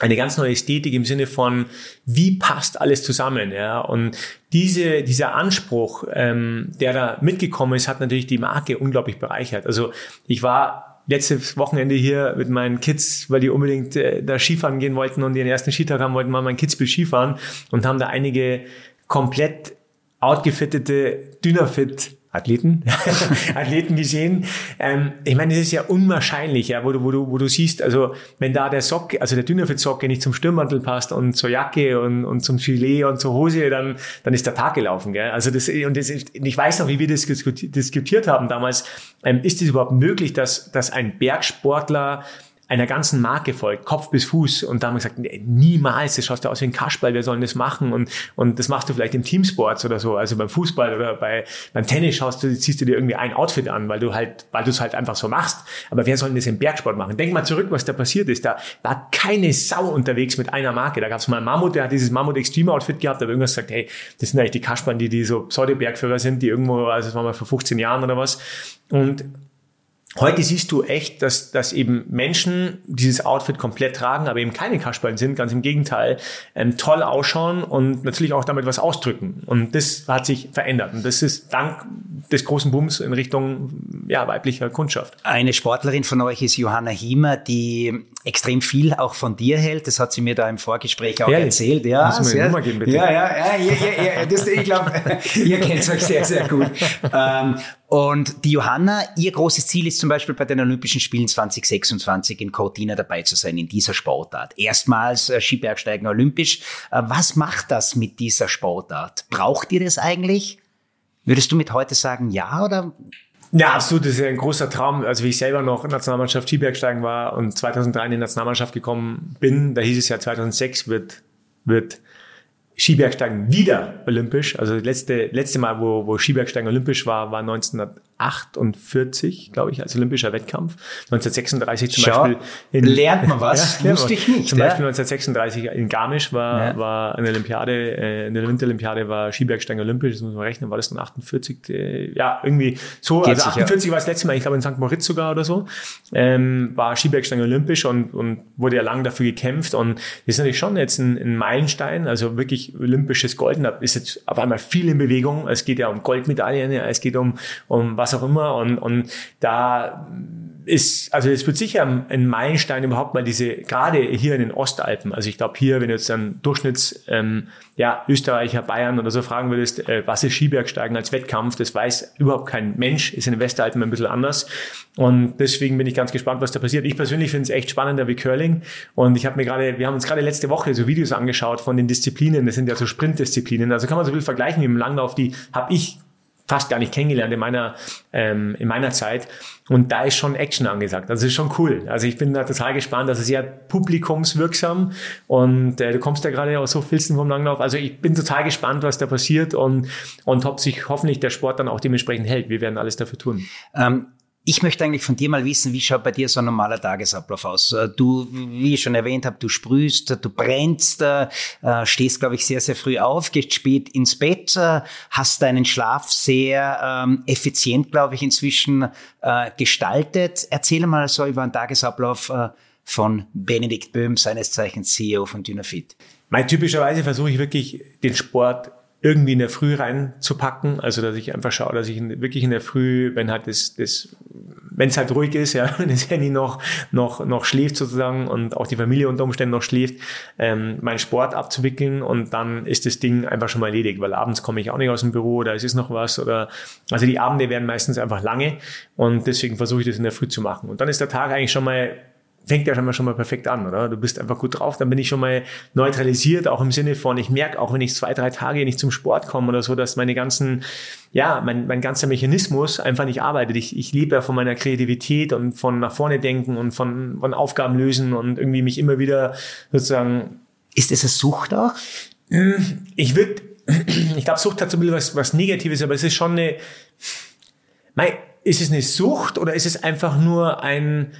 eine ganz neue Ästhetik im Sinne von, wie passt alles zusammen, ja. Und diese, dieser Anspruch, ähm, der da mitgekommen ist, hat natürlich die Marke unglaublich bereichert. Also ich war letztes Wochenende hier mit meinen Kids, weil die unbedingt äh, da Skifahren gehen wollten und ihren ersten Skitag haben wollten, mal meinen Kids Skifahren und haben da einige komplett outgefittete Dynafit Athleten, *laughs* Athleten gesehen. Ähm, ich meine, es ist ja unwahrscheinlich, ja, wo du, wo du, wo du siehst, also wenn da der Sock, also der Dynafit-Socke nicht zum Stürmmantel passt und zur Jacke und, und zum Gilet und zur Hose, dann, dann ist der Tag gelaufen, gell? Also das, und das ist, ich weiß noch, wie wir das diskuti- diskutiert haben damals. Ähm, ist es überhaupt möglich, dass, dass ein Bergsportler einer ganzen Marke folgt, Kopf bis Fuß. Und da haben wir gesagt, nee, niemals, das schaust du aus wie ein Kasperl, wir sollen das machen. Und, und das machst du vielleicht im Teamsports oder so, also beim Fußball oder bei, beim Tennis schaust du, ziehst du dir irgendwie ein Outfit an, weil du halt, weil du es halt einfach so machst. Aber wer soll denn das im Bergsport machen? Denk mal zurück, was da passiert ist. Da war keine Sau unterwegs mit einer Marke. Da gab es mal einen Mammut, der hat dieses Mammut Extreme Outfit gehabt, hat irgendwas gesagt, hey, das sind eigentlich die Kasperl, die, die so Pseudo-Bergführer sind, die irgendwo, also das war mal vor 15 Jahren oder was. Und Heute siehst du echt, dass, dass eben Menschen dieses Outfit komplett tragen, aber eben keine Kasperlen sind, ganz im Gegenteil, ähm, toll ausschauen und natürlich auch damit was ausdrücken. Und das hat sich verändert. Und das ist dank des großen Booms in Richtung ja, weiblicher Kundschaft. Eine Sportlerin von euch ist Johanna Hiemer, die extrem viel auch von dir hält. Das hat sie mir da im Vorgespräch auch Ehrlich? erzählt. Ja, wir sehr- die Nummer geben, bitte? Ja, ja, ja, ja, ja, ja das, ich glaube, *laughs* ihr kennt euch sehr, sehr gut. Ähm, und die Johanna, ihr großes Ziel ist zum Beispiel bei den Olympischen Spielen 2026 in Cortina dabei zu sein, in dieser Sportart. Erstmals äh, Skibergsteigen olympisch. Äh, was macht das mit dieser Sportart? Braucht ihr das eigentlich? Würdest du mit heute sagen, ja oder Ja, absolut. Das ist ein großer Traum. Also wie ich selber noch Nationalmannschaft Skibergsteigen war und 2003 in die Nationalmannschaft gekommen bin, da hieß es ja 2006 wird, wird Skibergsteigen wieder olympisch. Also das letzte, letzte Mal, wo, wo Skibergsteigen olympisch war, war 1948, glaube ich, als olympischer Wettkampf. 1936 zum Schau, Beispiel. In, lernt man was. *laughs* lernt Wusste ich nicht, Zum ja. Beispiel 1936 in Garmisch war, Ja. war eine Olympiade, äh, in der Winterolympiade war Skibergsteigen olympisch, das muss man rechnen, war das dann 48? Äh, ja, irgendwie so. Geht also sicher. 48 war das letzte Mal, ich glaube in St. Moritz sogar oder so, ähm, war Skibergsteigen olympisch und, und wurde ja lang dafür gekämpft und das ist natürlich schon jetzt ein, ein Meilenstein, also wirklich olympisches Gold, da ist jetzt auf einmal viel in Bewegung, es geht ja um Goldmedaillen, ja, es geht um, um was auch immer. Und, und da ist, also es wird sicher ein- ein Meilenstein überhaupt mal diese, gerade hier in den Ostalpen, also ich glaube hier, wenn du jetzt dann Durchschnitts, ähm, ja, Österreicher, Bayern oder so fragen würdest, äh, was ist Skibergsteigen als Wettkampf, das weiß überhaupt kein Mensch, ist in den Westalpen ein bisschen anders. Und deswegen bin ich ganz gespannt, was da passiert. Ich persönlich finde es echt spannender wie Curling. Und ich habe mir gerade, wir haben uns gerade letzte Woche so Videos angeschaut von den Disziplinen, das sind ja so Sprintdisziplinen, also kann man so bisschen vergleichen wie im Langlauf, die habe ich fast gar nicht kennengelernt in meiner, ähm, in meiner Zeit. Und da ist schon Action angesagt. Also ist schon cool. Also ich bin da total gespannt. Das ist sehr publikumswirksam. Und äh, du kommst ja gerade aus so Filzen vom Langlauf. Also ich bin total gespannt, was da passiert und, und ob sich hoffentlich der Sport dann auch dementsprechend hält. Wir werden alles dafür tun. Ähm, ich möchte eigentlich von dir mal wissen, wie schaut bei dir so ein normaler Tagesablauf aus? Äh, du, wie ich schon erwähnt habe, du sprühst, du brennst, äh, äh, stehst, glaube ich, sehr, sehr früh auf, gehst spät ins Bett, hast deinen Schlaf sehr ähm, effizient, glaube ich, inzwischen gestaltet. Erzähle mal so über einen Tagesablauf von Benedikt Böhm, seines Zeichens CEO von Dynafit. Mein, typischerweise versuche ich wirklich den Sport irgendwie in der Früh reinzupacken. Also dass ich einfach schaue, dass ich wirklich in der Früh, wenn halt das, das wenn es halt ruhig ist, ja, *laughs* wenn das Handy noch, noch, noch schläft sozusagen und auch die Familie unter Umständen noch schläft, ähm, meinen Sport abzuwickeln und dann ist das Ding einfach schon mal erledigt, weil abends komme ich auch nicht aus dem Büro oder es ist noch was oder, also die Abende werden meistens einfach lange und deswegen versuche ich das in der Früh zu machen. Und dann ist der Tag eigentlich schon mal fängt ja schon mal, schon mal perfekt an, oder? Du bist einfach gut drauf, dann bin ich schon mal neutralisiert, auch im Sinne von, ich merke, auch wenn ich zwei, drei Tage nicht zum Sport komme oder so, dass meine ganzen, ja, mein, mein ganzer Mechanismus einfach nicht arbeitet. Ich, ich lebe ja von meiner Kreativität und von nach vorne denken und von, von Aufgaben lösen und irgendwie mich immer wieder sozusagen. Ist es eine Sucht auch? Hm, ich würde, *clears throat* ich glaube, Sucht hat so ein bisschen was, was Negatives, aber es ist schon eine, mein, ist es eine Sucht oder ist es einfach nur ein,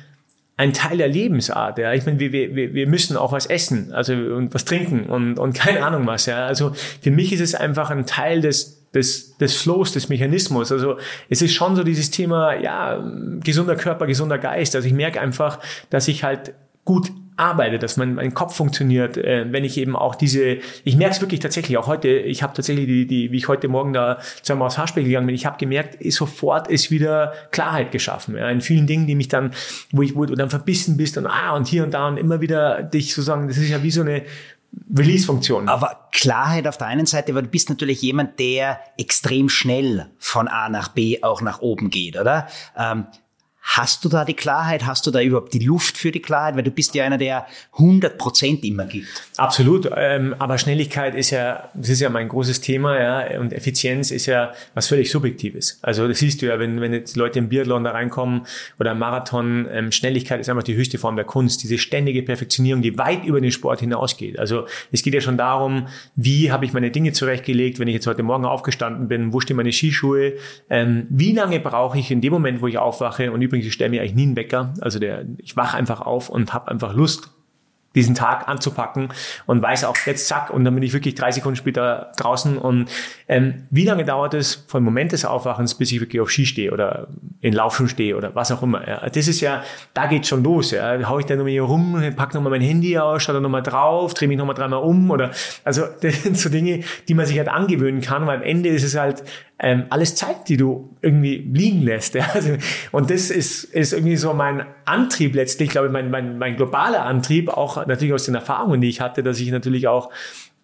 ein Teil der Lebensart. Ja. Ich meine, wir, wir, wir müssen auch was essen, also und was trinken und, und keine Ahnung was. Ja. Also für mich ist es einfach ein Teil des des, des Flows, des Mechanismus. Also es ist schon so dieses Thema, ja, gesunder Körper, gesunder Geist. Also ich merke einfach, dass ich halt gut arbeite, dass mein, mein Kopf funktioniert, äh, wenn ich eben auch diese, ich merke es wirklich tatsächlich, auch heute, ich habe tatsächlich die, die, wie ich heute Morgen da zusammen aufs Haarspiel gegangen bin, ich habe gemerkt, sofort ist wieder Klarheit geschaffen, ja, in vielen Dingen, die mich dann, wo ich, wo dann verbissen bist und ah und hier und da und immer wieder dich sozusagen, das ist ja wie so eine Release-Funktion. Aber Klarheit auf der einen Seite, weil du bist natürlich jemand, der extrem schnell von A nach B auch nach oben geht, oder? Ähm, Hast du da die Klarheit? Hast du da überhaupt die Luft für die Klarheit? Weil du bist ja einer, der 100 Prozent immer gibt. Absolut. Ähm, aber Schnelligkeit ist ja, das ist ja mein großes Thema, ja. Und Effizienz ist ja was völlig Subjektives. Also das siehst du ja, wenn, wenn jetzt Leute im Biathlon da reinkommen oder im Marathon, ähm, Schnelligkeit ist einfach die höchste Form der Kunst. Diese ständige Perfektionierung, die weit über den Sport hinausgeht. Also es geht ja schon darum, wie habe ich meine Dinge zurechtgelegt, wenn ich jetzt heute Morgen aufgestanden bin, wo stehen meine Skischuhe, ähm, wie lange brauche ich in dem Moment, wo ich aufwache und übrigens, ich stelle mir eigentlich nie einen Wecker. Also der, ich wache einfach auf und habe einfach Lust, diesen Tag anzupacken und weiß auch jetzt zack und dann bin ich wirklich drei Sekunden später draußen und ähm, wie lange dauert es vom Moment des Aufwachens, bis ich wirklich auf Ski stehe oder in Laufen stehe oder was auch immer. Ja. Das ist ja, da geht's schon los. Ja. Da hau ich dann nochmal hier rum, pack nochmal mein Handy aus, schaue dann nochmal drauf, drehe mich nochmal dreimal um oder also *laughs* das sind so Dinge, die man sich halt angewöhnen kann, weil am Ende ist es halt ähm, alles Zeit, die du irgendwie liegen lässt. *laughs* Ja. Also, und das ist, ist irgendwie so mein Antrieb letztlich, glaube ich, mein, mein, mein globaler Antrieb, auch natürlich aus den Erfahrungen, die ich hatte, dass ich natürlich auch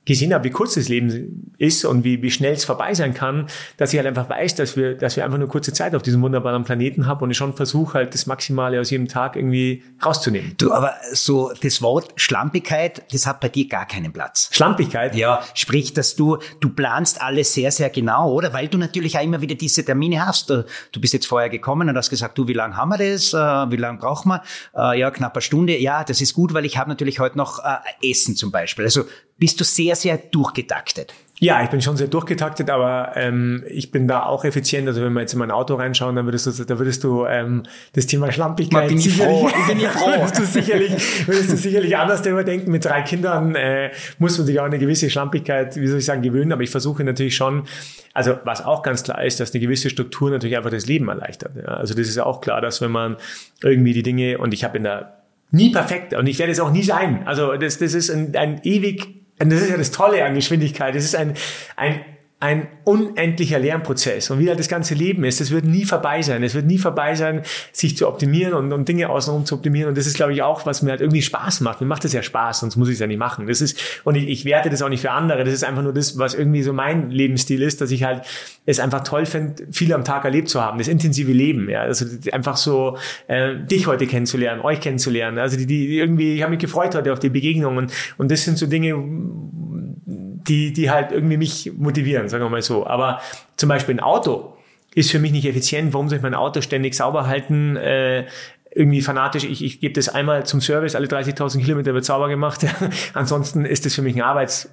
gesehen habe, wie kurz das Leben ist und wie, wie schnell es vorbei sein kann, dass ich halt einfach weiß, dass wir, dass wir einfach nur kurze Zeit auf diesem wunderbaren Planeten haben und ich schon versuche halt das Maximale aus jedem Tag irgendwie rauszunehmen. Du, aber so das Wort Schlampigkeit, das hat bei dir gar keinen Platz. Schlampigkeit? Ja, sprich, dass du, du planst alles sehr, sehr genau, oder? Weil du natürlich auch immer wieder diese Termine hast. Du bist jetzt vorher gekommen und hast gesagt, du, wie lange haben wir das? Äh, wie lange brauchen wir? Äh, ja, knapp eine Stunde. Ja, das ist gut, weil ich habe natürlich heute noch äh, Essen zum Beispiel. Also bist du sehr, sehr durchgetaktet. Ja, ich bin schon sehr durchgetaktet, aber ähm, ich bin da auch effizient. Also wenn wir jetzt in mein Auto reinschauen, dann würdest du, da würdest du ähm, das Thema Schlampigkeit bin sicherlich, froh. Ich bin ja *laughs* froh. würdest, du sicherlich, würdest du sicherlich anders darüber denken. Mit drei Kindern äh, muss man sich auch eine gewisse Schlampigkeit, wie soll ich sagen, gewöhnen. Aber ich versuche natürlich schon, also was auch ganz klar ist, dass eine gewisse Struktur natürlich einfach das Leben erleichtert. Ja? Also das ist ja auch klar, dass wenn man irgendwie die Dinge, und ich habe in der nie perfekt und ich werde es auch nie sein. Also das, das ist ein, ein ewig und das ist ja das Tolle an Geschwindigkeit. Es ist ein, ein ein unendlicher Lernprozess. Und wie halt das ganze Leben ist, das wird nie vorbei sein. Es wird nie vorbei sein, sich zu optimieren und, und Dinge außenrum zu optimieren. Und das ist, glaube ich, auch, was mir halt irgendwie Spaß macht. Mir macht das ja Spaß, sonst muss ich es ja nicht machen. Das ist, und ich, ich werte das auch nicht für andere. Das ist einfach nur das, was irgendwie so mein Lebensstil ist, dass ich halt es einfach toll finde, viel am Tag erlebt zu haben. Das intensive Leben, ja. Also einfach so, äh, dich heute kennenzulernen, euch kennenzulernen. Also die, die irgendwie, ich habe mich gefreut heute auf die Begegnungen. Und das sind so Dinge, die, die halt irgendwie mich motivieren, sagen wir mal so. Aber zum Beispiel ein Auto ist für mich nicht effizient. Warum soll ich mein Auto ständig sauber halten? Äh, irgendwie fanatisch, ich, ich gebe das einmal zum Service, alle 30.000 Kilometer wird sauber gemacht. *laughs* Ansonsten ist das für mich ein Arbeits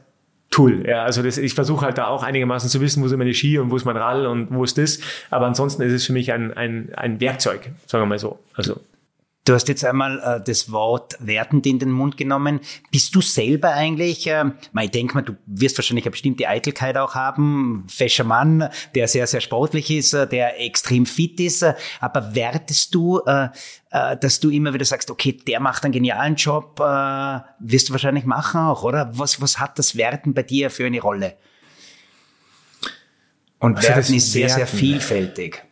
Tool. Ja, also das, ich versuche halt da auch einigermaßen zu wissen, wo sind meine Ski und wo ist mein Rall und wo ist das. Aber ansonsten ist es für mich ein, ein, ein Werkzeug, sagen wir mal so. Also Du hast jetzt einmal äh, das Wort wertend in den Mund genommen. Bist du selber eigentlich, äh, ich denke mal, du wirst wahrscheinlich eine bestimmte Eitelkeit auch haben, fescher Mann, der sehr, sehr sportlich ist, äh, der extrem fit ist, aber wertest du, äh, äh, dass du immer wieder sagst, okay, der macht einen genialen Job, äh, wirst du wahrscheinlich machen auch, oder? Was, was hat das Werten bei dir für eine Rolle? Und also Werten ist sehr, sehr vielfältig.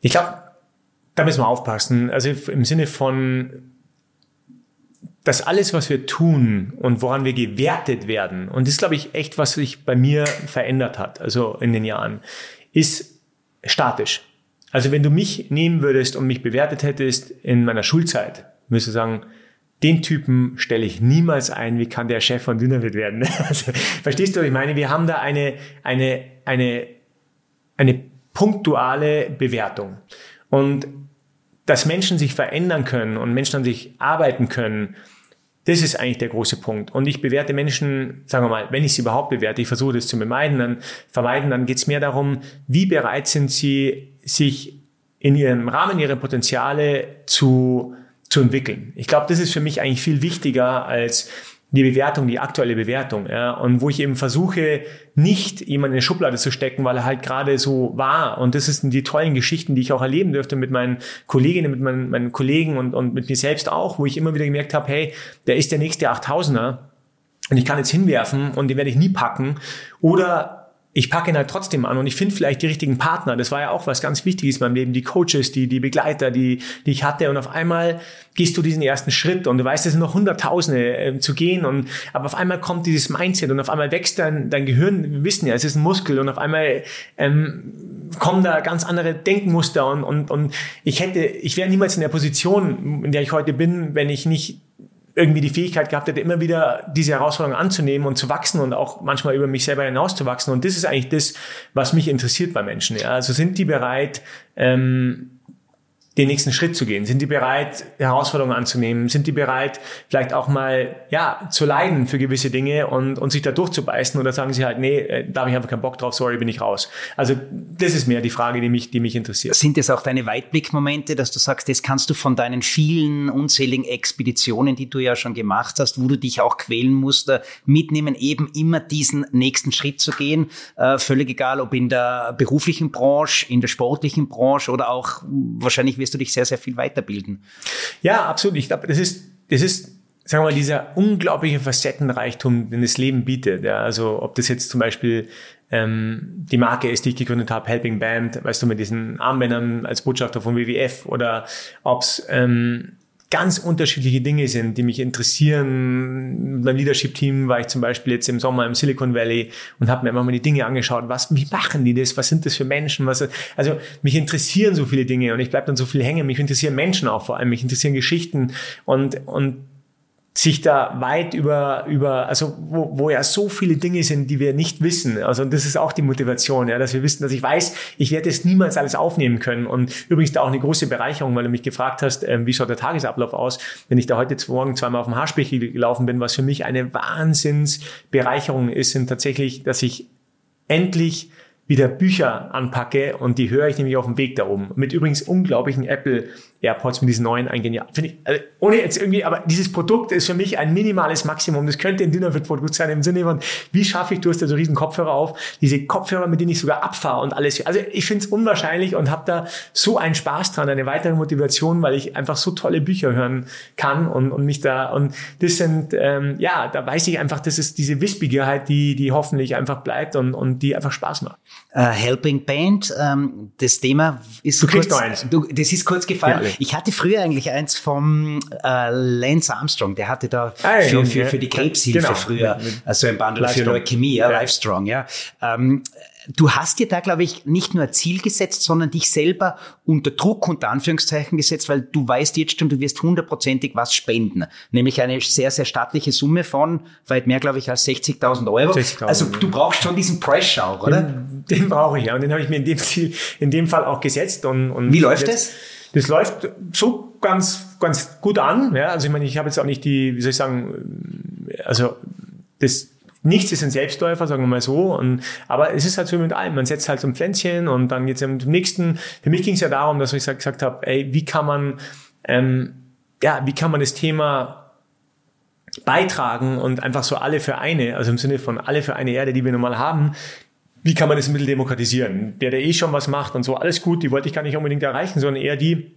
Ich glaube, da müssen wir aufpassen. Also im Sinne von, dass alles, was wir tun und woran wir gewertet werden, und das ist, glaube ich, echt, was sich bei mir verändert hat, also in den Jahren, ist statisch. Also wenn du mich nehmen würdest und mich bewertet hättest in meiner Schulzeit, müsste sagen, den Typen stelle ich niemals ein, wie kann der Chef von Dynamit werden? *laughs* Also, verstehst du, ich meine? Wir haben da eine, eine, eine, eine punktuale Bewertung. Und dass Menschen sich verändern können und Menschen an sich arbeiten können, das ist eigentlich der große Punkt. Und ich bewerte Menschen, sagen wir mal, wenn ich sie überhaupt bewerte, ich versuche das zu vermeiden, dann vermeiden, dann geht es mehr darum, wie bereit sind sie, sich in ihrem Rahmen ihrer Potenziale zu, zu entwickeln. Ich glaube, das ist für mich eigentlich viel wichtiger als die Bewertung, die aktuelle Bewertung, ja, und wo ich eben versuche, nicht jemanden in eine Schublade zu stecken, weil er halt gerade so war. Und das sind die tollen Geschichten, die ich auch erleben dürfte mit meinen Kolleginnen, mit meinen, meinen Kollegen und, und mit mir selbst auch, wo ich immer wieder gemerkt habe, hey, der ist der nächste 8000er und ich kann jetzt hinwerfen und den werde ich nie packen. Oder ich packe ihn halt trotzdem an und ich finde vielleicht die richtigen Partner. Das war ja auch was ganz Wichtiges in meinem Leben. Die Coaches, die, die Begleiter, die, die ich hatte. Und auf einmal gehst du diesen ersten Schritt und du weißt, es sind noch Hunderttausende äh, zu gehen. Und, aber auf einmal kommt dieses Mindset und auf einmal wächst dein, dein Gehirn. Wir wissen ja, es ist ein Muskel und auf einmal ähm, kommen da ganz andere Denkmuster und, und, und ich hätte, ich wäre niemals in der Position, in der ich heute bin, wenn ich nicht irgendwie die Fähigkeit gehabt hätte, immer wieder diese Herausforderungen anzunehmen und zu wachsen und auch manchmal über mich selber hinauszuwachsen. Und das ist eigentlich das, was mich interessiert bei Menschen. Ja. Also sind die bereit, ähm, den nächsten Schritt zu gehen? Sind die bereit, Herausforderungen anzunehmen? Sind die bereit, vielleicht auch mal ja zu leiden für gewisse Dinge und, und sich da durchzubeißen? Oder sagen sie halt, nee, äh, da habe ich einfach keinen Bock drauf, sorry, bin ich raus. Also das ist mehr die Frage, die mich, die mich interessiert. Sind es auch deine Weitblickmomente, dass du sagst, das kannst du von deinen vielen unzähligen Expeditionen, die du ja schon gemacht hast, wo du dich auch quälen musst, äh, mitnehmen, eben immer diesen nächsten Schritt zu gehen? Äh, völlig egal, ob in der beruflichen Branche, in der sportlichen Branche oder auch wahrscheinlich wirst du dich sehr, sehr viel weiterbilden. Ja, absolut. Ich glaube, das ist, das ist, sagen wir mal, dieser unglaubliche Facettenreichtum, den das Leben bietet. Ja, also ob das jetzt zum Beispiel ähm, die Marke ist, die ich gegründet habe, Helping Band, weißt du, mit diesen Armbändern als Botschafter von WWF oder ob's ähm, ganz unterschiedliche Dinge sind, die mich interessieren. Beim Leadership-Team war ich zum Beispiel jetzt im Sommer im Silicon Valley und habe mir immer mal die Dinge angeschaut. Was, wie machen die das? Was sind das für Menschen? Was, also mich interessieren so viele Dinge und ich bleib dann so viel hängen. Mich interessieren Menschen auch vor allem. Mich interessieren Geschichten und, und sich da weit über, über also wo, wo ja so viele Dinge sind, die wir nicht wissen. Also das ist auch die Motivation, ja, dass wir wissen, dass ich weiß, ich werde es niemals alles aufnehmen können. Und übrigens da auch eine große Bereicherung, weil du mich gefragt hast, ähm, wie schaut der Tagesablauf aus, wenn ich da heute morgen zweimal auf dem Haarspeichel gelaufen bin, was für mich eine Wahnsinnsbereicherung ist, sind tatsächlich, dass ich endlich wieder Bücher anpacke und die höre ich nämlich auf dem Weg da oben. Mit übrigens unglaublichen Apple AirPods mit diesen neuen eingehen. Ja, finde ich, also ohne jetzt irgendwie, aber dieses Produkt ist für mich ein minimales Maximum. Das könnte ein Dinnerfit-Produkt sein im Sinne von, wie schaffe ich, du hast da so riesen Kopfhörer auf, diese Kopfhörer, mit denen ich sogar abfahre und alles. Also ich finde es unwahrscheinlich und habe da so einen Spaß dran, eine weitere Motivation, weil ich einfach so tolle Bücher hören kann und, und mich da, und das sind, ähm, ja, da weiß ich einfach, das ist diese Wissbegierheit, die, die hoffentlich einfach bleibt und, und die einfach Spaß macht. Uh, Helping Band, ähm, das Thema ist du kurz, noch eins. Du, das ist kurz gefallen. Ja, ich hatte früher eigentlich eins vom äh, Lance Armstrong, der hatte da ah, für, für, für die Krebshilfe genau. früher also ein Bundle für Leukämie, ja, Livestrong, ja. Ähm, du hast dir da, glaube ich, nicht nur ein Ziel gesetzt, sondern dich selber unter Druck unter Anführungszeichen gesetzt, weil du weißt jetzt schon, du wirst hundertprozentig was spenden. Nämlich eine sehr, sehr stattliche Summe von weit mehr, glaube ich, als 60.000 Euro. 60 also du brauchst schon diesen Pressure auch, oder? Den, den brauche ich ja. Und den habe ich mir in dem, Ziel, in dem Fall auch gesetzt. Und, und Wie läuft jetzt, das? Das läuft so ganz, ganz gut an. Ja, also ich meine, ich habe jetzt auch nicht die, wie soll ich sagen, also das nichts ist ein Selbstläufer, sagen wir mal so. Und, aber es ist halt so mit allem. Man setzt halt so ein Pflänzchen und dann geht's eben zum nächsten. Für mich ging es ja darum, dass ich gesagt habe, ey, wie kann man, ähm, ja, wie kann man das Thema beitragen und einfach so alle für eine, also im Sinne von alle für eine Erde, die wir normal haben, wie kann man das bisschen demokratisieren? Der, der eh schon was macht und so, alles gut, die wollte ich gar nicht unbedingt erreichen, sondern eher die,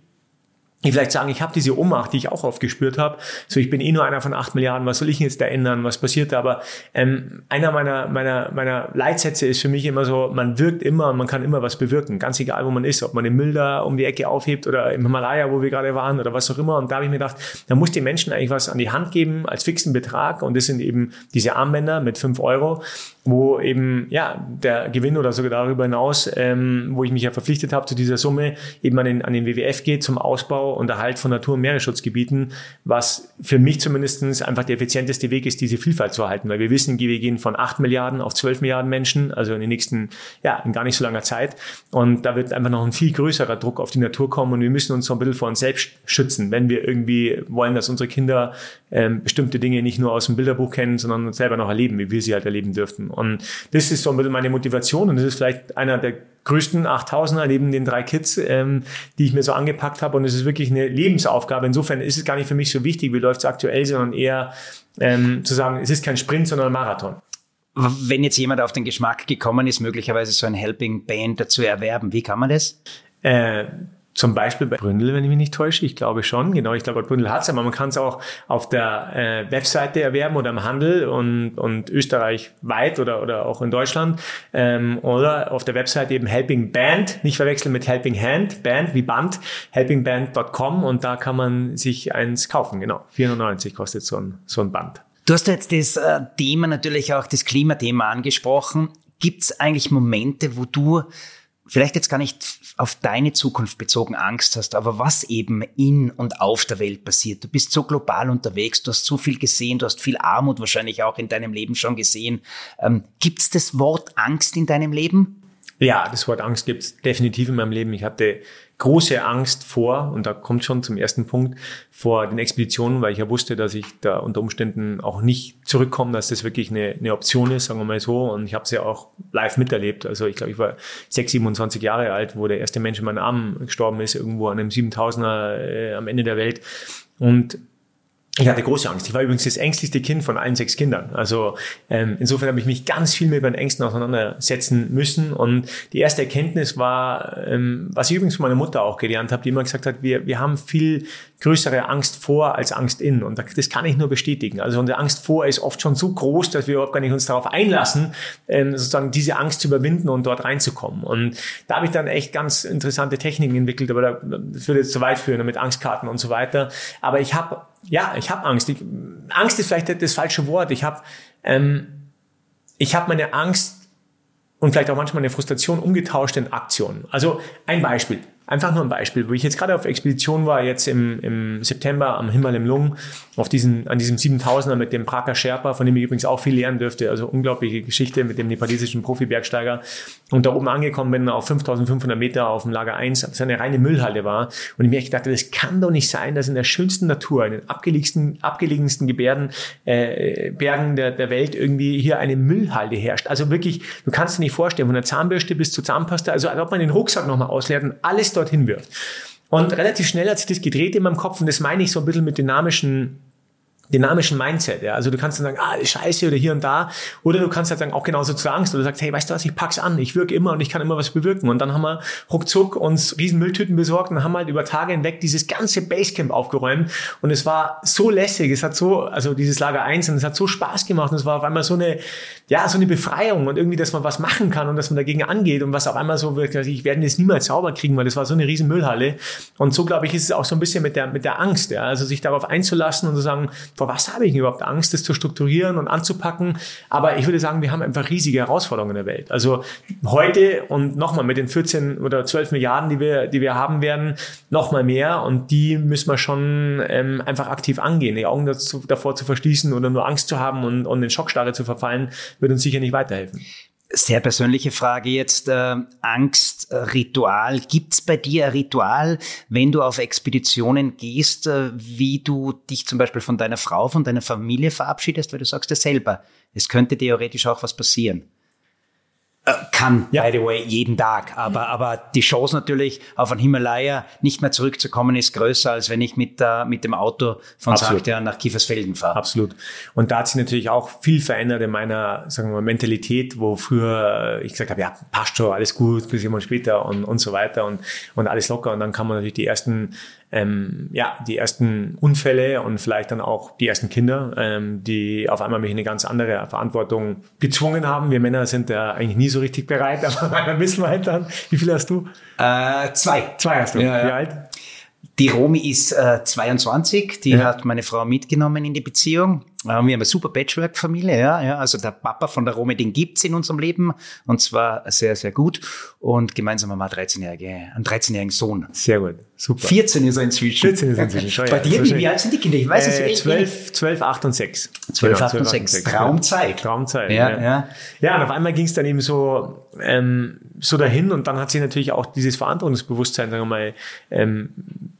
die vielleicht sagen, ich habe diese Ohnmacht, die ich auch oft gespürt habe. So, ich bin eh nur einer von acht Milliarden, was soll ich jetzt da ändern, was passiert da? Aber ähm, einer meiner, meiner, meiner Leitsätze ist für mich immer so, man wirkt immer und man kann immer was bewirken, ganz egal, wo man ist, ob man den Müll da um die Ecke aufhebt oder im Himalaya, wo wir gerade waren oder was auch immer. Und da habe ich mir gedacht, da muss den Menschen eigentlich was an die Hand geben als fixen Betrag und das sind eben diese Armbänder mit fünf Euro wo eben ja der Gewinn oder sogar darüber hinaus, ähm, wo ich mich ja verpflichtet habe zu dieser Summe, eben an den, an den WWF geht zum Ausbau und Erhalt von Natur- und Meeresschutzgebieten, was für mich zumindestens einfach der effizienteste Weg ist, diese Vielfalt zu erhalten, weil wir wissen, wir gehen von 8 Milliarden auf 12 Milliarden Menschen, also in den nächsten, ja, in gar nicht so langer Zeit und da wird einfach noch ein viel größerer Druck auf die Natur kommen und wir müssen uns so ein bisschen vor uns selbst schützen, wenn wir irgendwie wollen, dass unsere Kinder ähm, bestimmte Dinge nicht nur aus dem Bilderbuch kennen, sondern selber noch erleben, wie wir sie halt erleben dürften. Und das ist so ein bisschen meine Motivation und das ist vielleicht einer der größten 8000er neben den drei Kids, ähm, die ich mir so angepackt habe. Und es ist wirklich eine Lebensaufgabe. Insofern ist es gar nicht für mich so wichtig, wie läuft es aktuell, sondern eher ähm, zu sagen, es ist kein Sprint, sondern ein Marathon. Wenn jetzt jemand auf den Geschmack gekommen ist, möglicherweise so ein Helping Band dazu erwerben, wie kann man das? Äh, zum Beispiel bei Bründel, wenn ich mich nicht täusche. Ich glaube schon. Genau, ich glaube, Bründel hat es, aber man kann es auch auf der äh, Webseite erwerben oder im Handel und, und Österreich weit oder, oder auch in Deutschland. Ähm, oder auf der Webseite eben Helping Band, nicht verwechseln mit Helping Hand, Band wie Band, helpingband.com und da kann man sich eins kaufen. Genau, 490 kostet so ein, so ein Band. Du hast jetzt das äh, Thema natürlich auch das Klimathema angesprochen. Gibt es eigentlich Momente, wo du vielleicht jetzt gar nicht auf deine Zukunft bezogen Angst hast, aber was eben in und auf der Welt passiert. Du bist so global unterwegs, du hast so viel gesehen, du hast viel Armut wahrscheinlich auch in deinem Leben schon gesehen. Ähm, Gibt es das Wort Angst in deinem Leben? Ja, das Wort Angst gibt es definitiv in meinem Leben. Ich hatte große Angst vor, und da kommt schon zum ersten Punkt, vor den Expeditionen, weil ich ja wusste, dass ich da unter Umständen auch nicht zurückkomme, dass das wirklich eine, eine Option ist, sagen wir mal so. Und ich habe es ja auch live miterlebt. Also ich glaube, ich war 6, 27 Jahre alt, wo der erste Mensch in meinen Armen gestorben ist, irgendwo an einem 7000er äh, am Ende der Welt. Und ich hatte große Angst. Ich war übrigens das ängstlichste Kind von allen sechs Kindern. Also ähm, insofern habe ich mich ganz viel mit meinen Ängsten auseinandersetzen müssen. Und die erste Erkenntnis war, ähm, was ich übrigens von meiner Mutter auch gelernt habe, die immer gesagt hat, wir, wir haben viel größere Angst vor als Angst in. Und das kann ich nur bestätigen. Also unsere Angst vor ist oft schon so groß, dass wir überhaupt gar nicht uns darauf einlassen, ähm, sozusagen diese Angst zu überwinden und dort reinzukommen. Und da habe ich dann echt ganz interessante Techniken entwickelt, aber das würde jetzt zu weit führen mit Angstkarten und so weiter. Aber ich habe ja, ich habe Angst. Ich, Angst ist vielleicht das falsche Wort. Ich habe ähm, ich habe meine Angst und vielleicht auch manchmal eine Frustration umgetauscht in Aktionen. Also ein Beispiel. Einfach nur ein Beispiel, wo ich jetzt gerade auf Expedition war, jetzt im, im September am Himmel im Lung, auf diesen, an diesem 7000er mit dem Prager Sherpa, von dem ich übrigens auch viel lernen dürfte. Also unglaubliche Geschichte mit dem nepalesischen Profi-Bergsteiger. Und da oben angekommen bin, auf 5500 Meter auf dem Lager 1, das eine reine Müllhalle war. Und ich mir echt dachte, das kann doch nicht sein, dass in der schönsten Natur, in den abgelegensten, abgelegensten Gebärden, äh, Bergen der, der Welt irgendwie hier eine Müllhalde herrscht. Also wirklich, du kannst dir nicht vorstellen, von der Zahnbürste bis zur Zahnpasta, also als ob man den Rucksack nochmal ausleert und alles dorthin wirft. Und relativ schnell hat sich das gedreht in meinem Kopf und das meine ich so ein bisschen mit dynamischen dynamischen Mindset. Ja? Also du kannst dann sagen, ah, scheiße oder hier und da. Oder du kannst halt sagen, auch genauso zur Angst. Oder du sagst, hey, weißt du was, ich pack's an, ich wirke immer und ich kann immer was bewirken. Und dann haben wir ruckzuck uns riesen Mülltüten besorgt und haben halt über Tage hinweg dieses ganze Basecamp aufgeräumt. Und es war so lässig, es hat so, also dieses Lager 1, und es hat so Spaß gemacht und es war auf einmal so eine, ja, so eine Befreiung und irgendwie, dass man was machen kann und dass man dagegen angeht und was auf einmal so wird, ich werde das niemals sauber kriegen, weil das war so eine riesen Müllhalle. Und so, glaube ich, ist es auch so ein bisschen mit der, mit der Angst, ja? also sich darauf einzulassen und zu sagen, vor was habe ich überhaupt Angst, das zu strukturieren und anzupacken? Aber ich würde sagen, wir haben einfach riesige Herausforderungen in der Welt. Also heute und nochmal mit den 14 oder 12 Milliarden, die wir, die wir haben werden, nochmal mehr und die müssen wir schon ähm, einfach aktiv angehen, die Augen dazu, davor zu verschließen oder nur Angst zu haben und, und in Schockstarre zu verfallen, wird uns sicher nicht weiterhelfen Sehr persönliche Frage jetzt. Äh, Angst, äh, Ritual. Gibt's bei dir ein Ritual, wenn du auf Expeditionen gehst, äh, wie du dich zum Beispiel von deiner Frau, von deiner Familie verabschiedest, weil du sagst ja selber, es könnte theoretisch auch was passieren? Kann, ja. by the way, jeden Tag. Aber, aber die Chance natürlich, auf einen Himalaya nicht mehr zurückzukommen, ist größer, als wenn ich mit, äh, mit dem Auto von Absolut. nach Kiefersfelden fahre. Absolut. Und da hat sich natürlich auch viel verändert in meiner, sagen wir mal, Mentalität, wo früher ich gesagt habe, ja, passt schon, alles gut, bis jemand später und, und so weiter und, und alles locker. Und dann kann man natürlich die ersten ähm, ja, die ersten Unfälle und vielleicht dann auch die ersten Kinder, ähm, die auf einmal mich in eine ganz andere Verantwortung gezwungen haben. Wir Männer sind da eigentlich nie so richtig bereit, *laughs* aber dann wissen wir halt dann. Wie viele hast du? Äh, zwei. Zwei hast du. Ja, Wie ja. alt? Die Romi ist äh, 22, die ja. hat meine Frau mitgenommen in die Beziehung. Wir haben eine super Patchwork-Familie, ja, ja. Also der Papa von der Romi, den gibt's in unserem Leben und zwar sehr, sehr gut. Und gemeinsam haben wir 13-jährige, einen 13-jährigen Sohn. Sehr gut, super. 14 ist er inzwischen. 14 ist er inzwischen. Schon, Bei dir, wie, wie alt sind die Kinder? Ich weiß es äh, nicht. 12, 12, 8 und 6. 12, 8 und 6. Traumzeit. Traumzeit. Ja, ja. ja. ja und auf einmal ging es dann eben so, ähm, so dahin und dann hat sich natürlich auch dieses Verantwortungsbewusstsein, sagen wir mal, ähm,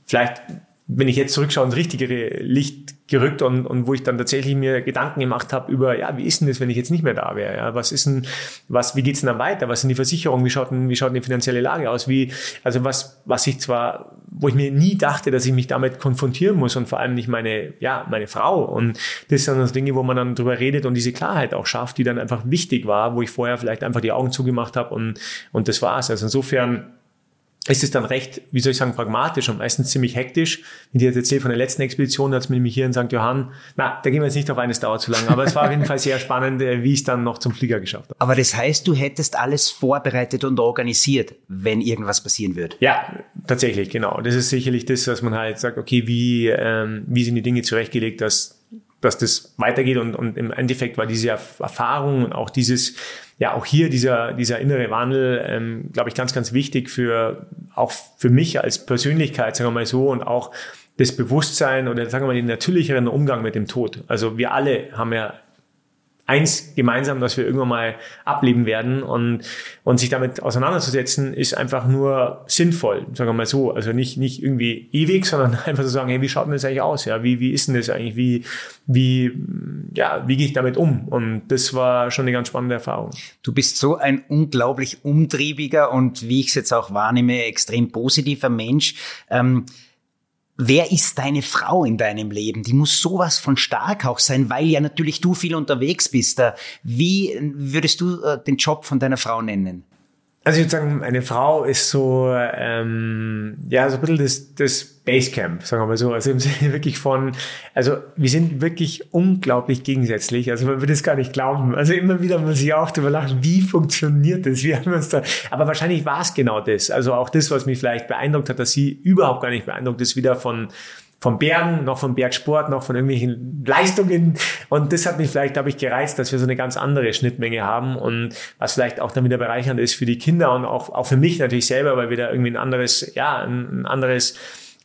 vielleicht wenn ich jetzt zurückschaue, ins richtigere Licht gerückt und, und wo ich dann tatsächlich mir Gedanken gemacht habe über, ja, wie ist denn das, wenn ich jetzt nicht mehr da wäre? Ja, was ist denn, was, wie geht's denn dann weiter? Was sind die Versicherungen? Wie schaut denn, wie schaut denn die finanzielle Lage aus? Wie, also was, was ich zwar, wo ich mir nie dachte, dass ich mich damit konfrontieren muss und vor allem nicht meine, ja, meine Frau. Und das sind dann Dinge, wo man dann drüber redet und diese Klarheit auch schafft, die dann einfach wichtig war, wo ich vorher vielleicht einfach die Augen zugemacht habe und, und das war's. Also insofern, ist es dann recht, wie soll ich sagen, pragmatisch und meistens ziemlich hektisch. Wenn ich jetzt erzähle von der letzten Expedition, als mit mich hier in St. Johann, na, da gehen wir jetzt nicht auf eines dauert zu lang, aber es war auf jeden Fall sehr spannend, äh, wie ich es dann noch zum Flieger geschafft habe. Aber das heißt, du hättest alles vorbereitet und organisiert, wenn irgendwas passieren würde? Ja, tatsächlich, genau. Das ist sicherlich das, was man halt sagt, okay, wie, ähm, wie sind die Dinge zurechtgelegt, dass dass das weitergeht und, und im Endeffekt war diese Erfahrung und auch dieses ja auch hier dieser, dieser innere Wandel, ähm, glaube ich, ganz, ganz wichtig für auch für mich als Persönlichkeit, sagen wir mal so, und auch das Bewusstsein oder sagen wir mal den natürlicheren Umgang mit dem Tod. Also wir alle haben ja eins gemeinsam, dass wir irgendwann mal ableben werden und, und sich damit auseinanderzusetzen, ist einfach nur sinnvoll, sagen wir mal so. Also nicht, nicht irgendwie ewig, *laughs* sondern einfach zu sagen, hey, wie schaut denn das eigentlich aus? Ja, wie, wie ist denn das eigentlich? Wie, wie, ja, wie gehe ich damit um? Und das war schon eine ganz spannende Erfahrung. Du bist so ein unglaublich umtriebiger und wie ich es jetzt auch wahrnehme, extrem positiver Mensch. Ähm, Wer ist deine Frau in deinem Leben? Die muss sowas von stark auch sein, weil ja natürlich du viel unterwegs bist. Wie würdest du äh, den Job von deiner Frau nennen? Also ich würde sagen, eine Frau ist so, ähm, ja, so ein bisschen das, das Basecamp, sagen wir mal so. Also im *laughs* Sinne wirklich von, also wir sind wirklich unglaublich gegensätzlich. Also man würde es gar nicht glauben. Also immer wieder muss ich auch darüber lachen, wie funktioniert das? Wie haben wir uns da, aber wahrscheinlich war es genau das. Also auch das, was mich vielleicht beeindruckt hat, dass sie überhaupt gar nicht beeindruckt ist, wieder von, vom Bergen, noch vom Bergsport, noch von irgendwelchen Leistungen. Und das hat mich vielleicht, glaube ich, gereizt, dass wir so eine ganz andere Schnittmenge haben und was vielleicht auch dann wieder bereichernd ist für die Kinder und auch, auch für mich natürlich selber, weil wir da irgendwie ein anderes, ja, ein, ein anderes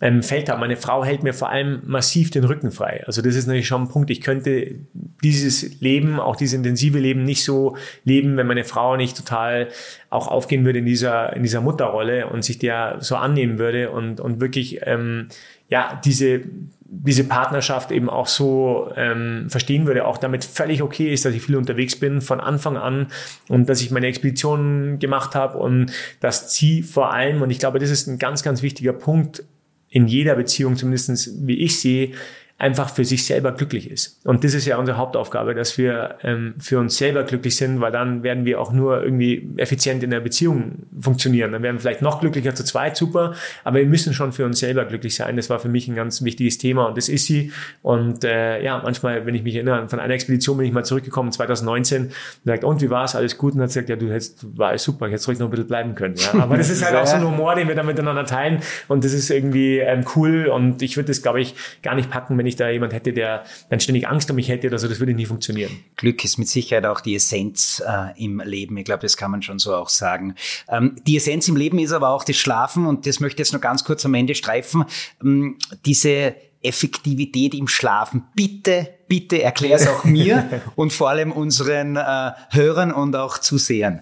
ähm, Feld haben. Meine Frau hält mir vor allem massiv den Rücken frei. Also das ist natürlich schon ein Punkt. Ich könnte dieses Leben, auch dieses intensive Leben nicht so leben, wenn meine Frau nicht total auch aufgehen würde in dieser, in dieser Mutterrolle und sich der so annehmen würde und, und wirklich, ähm, ja, diese, diese Partnerschaft eben auch so ähm, verstehen würde, auch damit völlig okay ist, dass ich viel unterwegs bin von Anfang an und dass ich meine Expeditionen gemacht habe und dass sie vor allem, und ich glaube, das ist ein ganz, ganz wichtiger Punkt in jeder Beziehung, zumindestens wie ich sehe, einfach für sich selber glücklich ist. Und das ist ja unsere Hauptaufgabe, dass wir ähm, für uns selber glücklich sind, weil dann werden wir auch nur irgendwie effizient in der Beziehung funktionieren. Dann werden wir vielleicht noch glücklicher zu zweit, super, aber wir müssen schon für uns selber glücklich sein. Das war für mich ein ganz wichtiges Thema und das ist sie. Und äh, ja, manchmal, wenn ich mich erinnere, von einer Expedition bin ich mal zurückgekommen, 2019, und sagt, und wie war es? Alles gut? Und hat gesagt, ja, du hättest, war alles super, ich hätte ruhig noch ein bisschen bleiben können. Ja. Aber das ist halt *laughs* auch so ein Humor, den wir da miteinander teilen und das ist irgendwie ähm, cool und ich würde das, glaube ich, gar nicht packen, wenn ich da jemand hätte, der dann ständig Angst um mich hätte oder so, das würde nie funktionieren. Glück ist mit Sicherheit auch die Essenz äh, im Leben. Ich glaube, das kann man schon so auch sagen. Ähm, die Essenz im Leben ist aber auch das Schlafen und das möchte ich jetzt noch ganz kurz am Ende streifen. Ähm, diese Effektivität im Schlafen? Bitte, bitte erklär es auch mir *laughs* und vor allem unseren äh, Hörern und auch Zusehern.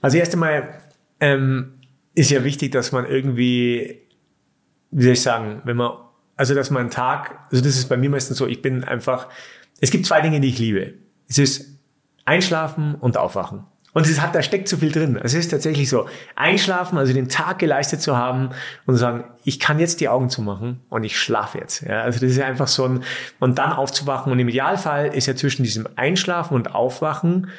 Also erst einmal ähm, ist ja wichtig, dass man irgendwie, wie soll ich sagen, wenn man, also dass man einen Tag, also das ist bei mir meistens so, ich bin einfach, es gibt zwei Dinge, die ich liebe. Es ist Einschlafen und Aufwachen. Und es hat, da steckt zu viel drin. Es ist tatsächlich so, einschlafen, also den Tag geleistet zu haben und sagen, ich kann jetzt die Augen zumachen und ich schlafe jetzt. Ja, also das ist einfach so ein, und dann aufzuwachen. Und im Idealfall ist ja zwischen diesem Einschlafen und Aufwachen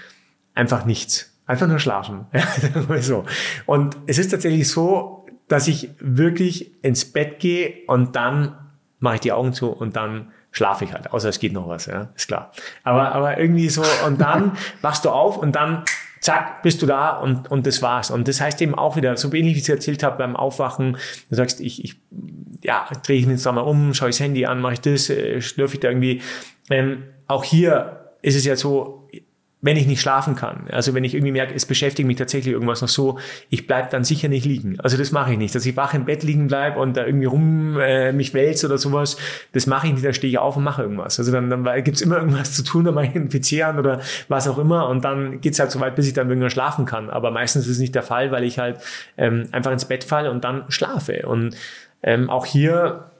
einfach nichts. Einfach nur schlafen. *laughs* Ja, so. Und es ist tatsächlich so, dass ich wirklich ins Bett gehe und dann mache ich die Augen zu und dann schlafe ich halt. Außer es geht noch was, ja, ist klar. Aber, aber irgendwie so, und dann *laughs* wachst du auf und dann zack, bist du da und, und das war's. Und das heißt eben auch wieder, so ähnlich wie ich es erzählt habe beim Aufwachen, du sagst, ich, ich ja, drehe ich mich jetzt mal um, schaue ich das Handy an, mache ich das, äh, schlürfe ich da irgendwie. Ähm, auch hier ist es ja so, wenn ich nicht schlafen kann, also wenn ich irgendwie merke, es beschäftigt mich tatsächlich irgendwas noch so, ich bleib dann sicher nicht liegen. Also das mache ich nicht, dass ich wach im Bett liegen bleib und da irgendwie rum äh, mich wälze oder sowas, das mache ich nicht, da stehe ich auf und mache irgendwas. Also dann, dann gibt's immer irgendwas zu tun, dann mache ich einen PC an oder was auch immer und dann geht's halt so weit, bis ich dann irgendwann schlafen kann. Aber meistens ist es nicht der Fall, weil ich halt ähm, einfach ins Bett falle und dann schlafe. Und ähm, auch hier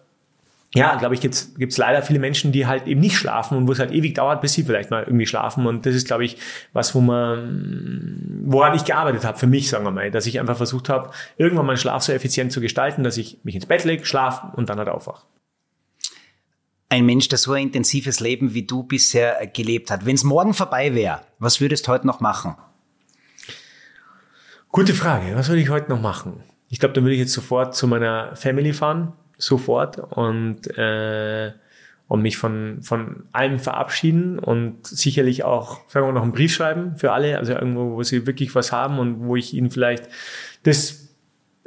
ja, glaube ich, gibt's gibt's leider viele Menschen, die halt eben nicht schlafen und wo es halt ewig dauert, bis sie vielleicht mal irgendwie schlafen. Und das ist, glaube ich, was, wo man, woran ich gearbeitet habe, für mich, sagen wir mal, dass ich einfach versucht habe, irgendwann meinen Schlaf so effizient zu gestalten, dass ich mich ins Bett lege, schlafe und dann halt aufwache. Ein Mensch, der so ein intensives Leben wie du bisher gelebt hat. Wenn es morgen vorbei wäre, was würdest du heute noch machen? Gute Frage. Was würde ich heute noch machen? Ich glaube, dann würde ich jetzt sofort zu meiner Family fahren sofort und, äh, und mich von, von allem verabschieden und sicherlich auch, sagen wir noch einen Brief schreiben für alle, also irgendwo, wo sie wirklich was haben und wo ich ihnen vielleicht das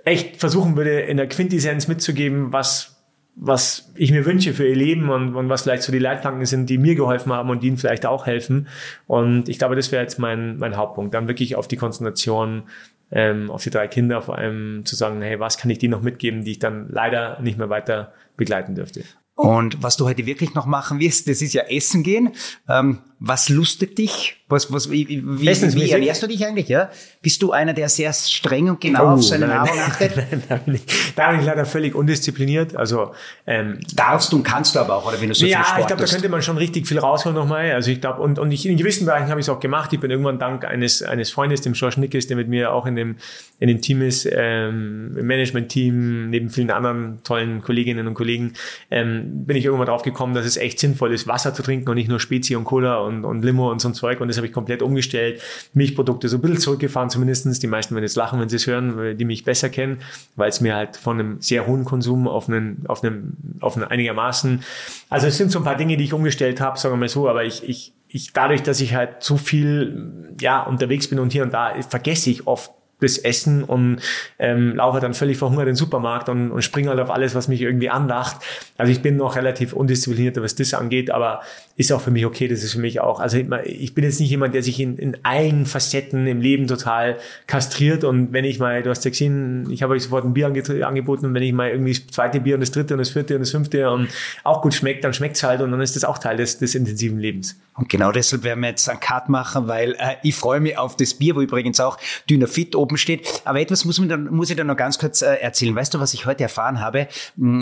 echt versuchen würde, in der Quintessenz mitzugeben, was was ich mir wünsche für ihr Leben und, und was vielleicht so die Leitplanken sind, die mir geholfen haben und ihnen vielleicht auch helfen. Und ich glaube, das wäre jetzt mein, mein Hauptpunkt. Dann wirklich auf die Konzentration ähm, auf die drei Kinder vor allem zu sagen, hey, was kann ich denen noch mitgeben, die ich dann leider nicht mehr weiter begleiten dürfte. Und was du heute wirklich noch machen wirst, das ist ja Essen gehen. Ähm, was lustet dich? Was, was, wie, wie, wie ernährst du dich eigentlich? Ja? Bist du einer, der sehr streng und genau oh, auf seine nein, Nahrung achtet? *laughs* da, bin ich, da bin ich leider völlig undiszipliniert. Also ähm, darfst du und kannst du aber auch, oder wenn du so ja, viel Sport ich glaube, da könnte man schon richtig viel rausholen nochmal. Also ich glaube, und, und ich, in gewissen Bereichen habe ich es auch gemacht. Ich bin irgendwann dank eines eines Freundes, dem George Nickes, der mit mir auch in dem in dem Team ist, ähm, im Management-Team neben vielen anderen tollen Kolleginnen und Kollegen, ähm, bin ich irgendwann drauf gekommen, dass es echt sinnvoll ist, Wasser zu trinken und nicht nur Spezi und Cola und und, und Limo und so ein Zeug und das habe ich komplett umgestellt. Milchprodukte so ein bisschen zurückgefahren zumindestens. Die meisten werden jetzt lachen, wenn sie es hören, die mich besser kennen, weil es mir halt von einem sehr hohen Konsum auf einen, auf einem, auf einen einigermaßen, also es sind so ein paar Dinge, die ich umgestellt habe, sagen wir mal so, aber ich, ich, ich dadurch, dass ich halt zu viel ja unterwegs bin und hier und da, vergesse ich oft das Essen und ähm, laufe dann völlig verhungert in den Supermarkt und, und springe halt auf alles, was mich irgendwie anlacht. Also ich bin noch relativ undiszipliniert, was das angeht, aber ist auch für mich okay, das ist für mich auch. Also ich bin jetzt nicht jemand, der sich in, in allen Facetten im Leben total kastriert und wenn ich mal, du hast ja gesehen, ich habe euch sofort ein Bier angeboten und wenn ich mal irgendwie das zweite Bier und das dritte und das vierte und das fünfte und auch gut schmeckt, dann schmeckt's halt und dann ist das auch Teil des, des intensiven Lebens. Und genau deshalb werden wir jetzt einen Cut machen, weil äh, ich freue mich auf das Bier, wo übrigens auch Dynafit oben steht. Aber etwas muss, dann, muss ich dann noch ganz kurz äh, erzählen. Weißt du, was ich heute erfahren habe? Hm,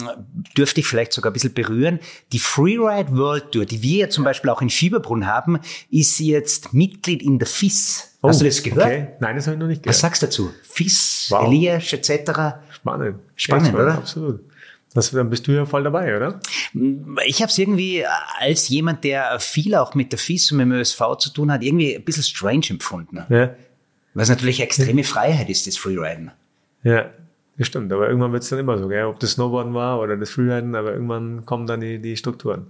dürfte ich vielleicht sogar ein bisschen berühren. Die Freeride World Tour, die wir ja zum Beispiel auch in Fieberbrunn haben, ist jetzt Mitglied in der FIS. Oh, Hast du das gehört? Okay. Nein, das habe ich noch nicht gehört. Was sagst du dazu? FIS, wow. Elias etc. Spannend. Spannend, oder? Absolut. Das, dann bist du ja voll dabei, oder? Ich habe es irgendwie als jemand, der viel auch mit der FIS und mit dem ÖSV zu tun hat, irgendwie ein bisschen strange empfunden. Ja. Weil es natürlich extreme Freiheit ist, das Freeriden. Ja, das stimmt. Aber irgendwann wird es dann immer so, gell? ob das Snowboarden war oder das Freeriden, aber irgendwann kommen dann die, die Strukturen.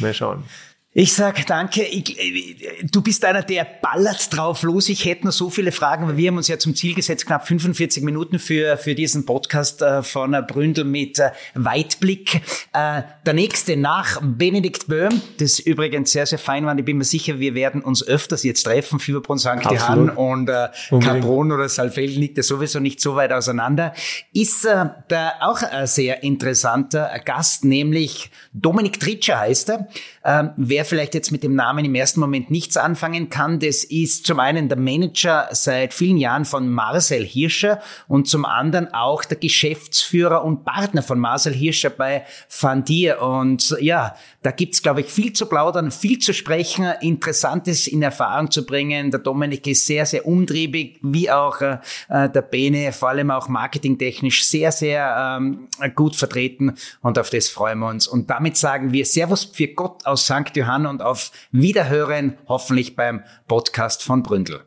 Mal schauen. Ich sag danke. Ich, äh, du bist einer, der ballert drauf los. Ich hätte noch so viele Fragen, weil wir haben uns ja zum Ziel gesetzt, knapp 45 Minuten für, für diesen Podcast äh, von Bründel mit äh, Weitblick. Der nächste nach Benedikt Böhm, das übrigens sehr, sehr fein war. Ich bin mir sicher, wir werden uns öfters jetzt treffen. Fieberbrunn St. Johann und äh, Capron oder Saalfelden liegt ja sowieso nicht so weit auseinander. Ist äh, da auch ein sehr interessanter Gast, nämlich Dominik Tritscher heißt er. Ähm, wer vielleicht jetzt mit dem Namen im ersten Moment nichts anfangen kann, das ist zum einen der Manager seit vielen Jahren von Marcel Hirscher und zum anderen auch der Geschäftsführer und Partner von Marcel Hirscher bei Fandir. Und ja, da gibt's glaube ich, viel zu plaudern, viel zu sprechen, Interessantes in Erfahrung zu bringen. Der Dominik ist sehr, sehr umtriebig, wie auch äh, der Bene, vor allem auch marketingtechnisch sehr, sehr ähm, gut vertreten und auf das freuen wir uns. Und damit sagen wir Servus für Gott aus St. Johann und auf Wiederhören, hoffentlich beim Podcast von Bründel.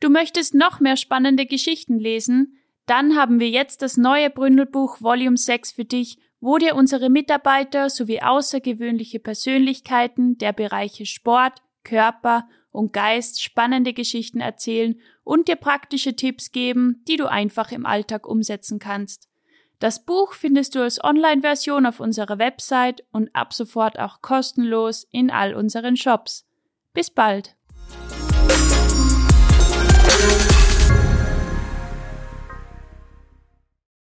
Du möchtest noch mehr spannende Geschichten lesen? Dann haben wir jetzt das neue Bründelbuch Volume 6 für dich, wo dir unsere Mitarbeiter sowie außergewöhnliche Persönlichkeiten der Bereiche Sport, Körper und Geist spannende Geschichten erzählen und dir praktische Tipps geben, die du einfach im Alltag umsetzen kannst. Das Buch findest du als Online-Version auf unserer Website und ab sofort auch kostenlos in all unseren Shops. Bis bald!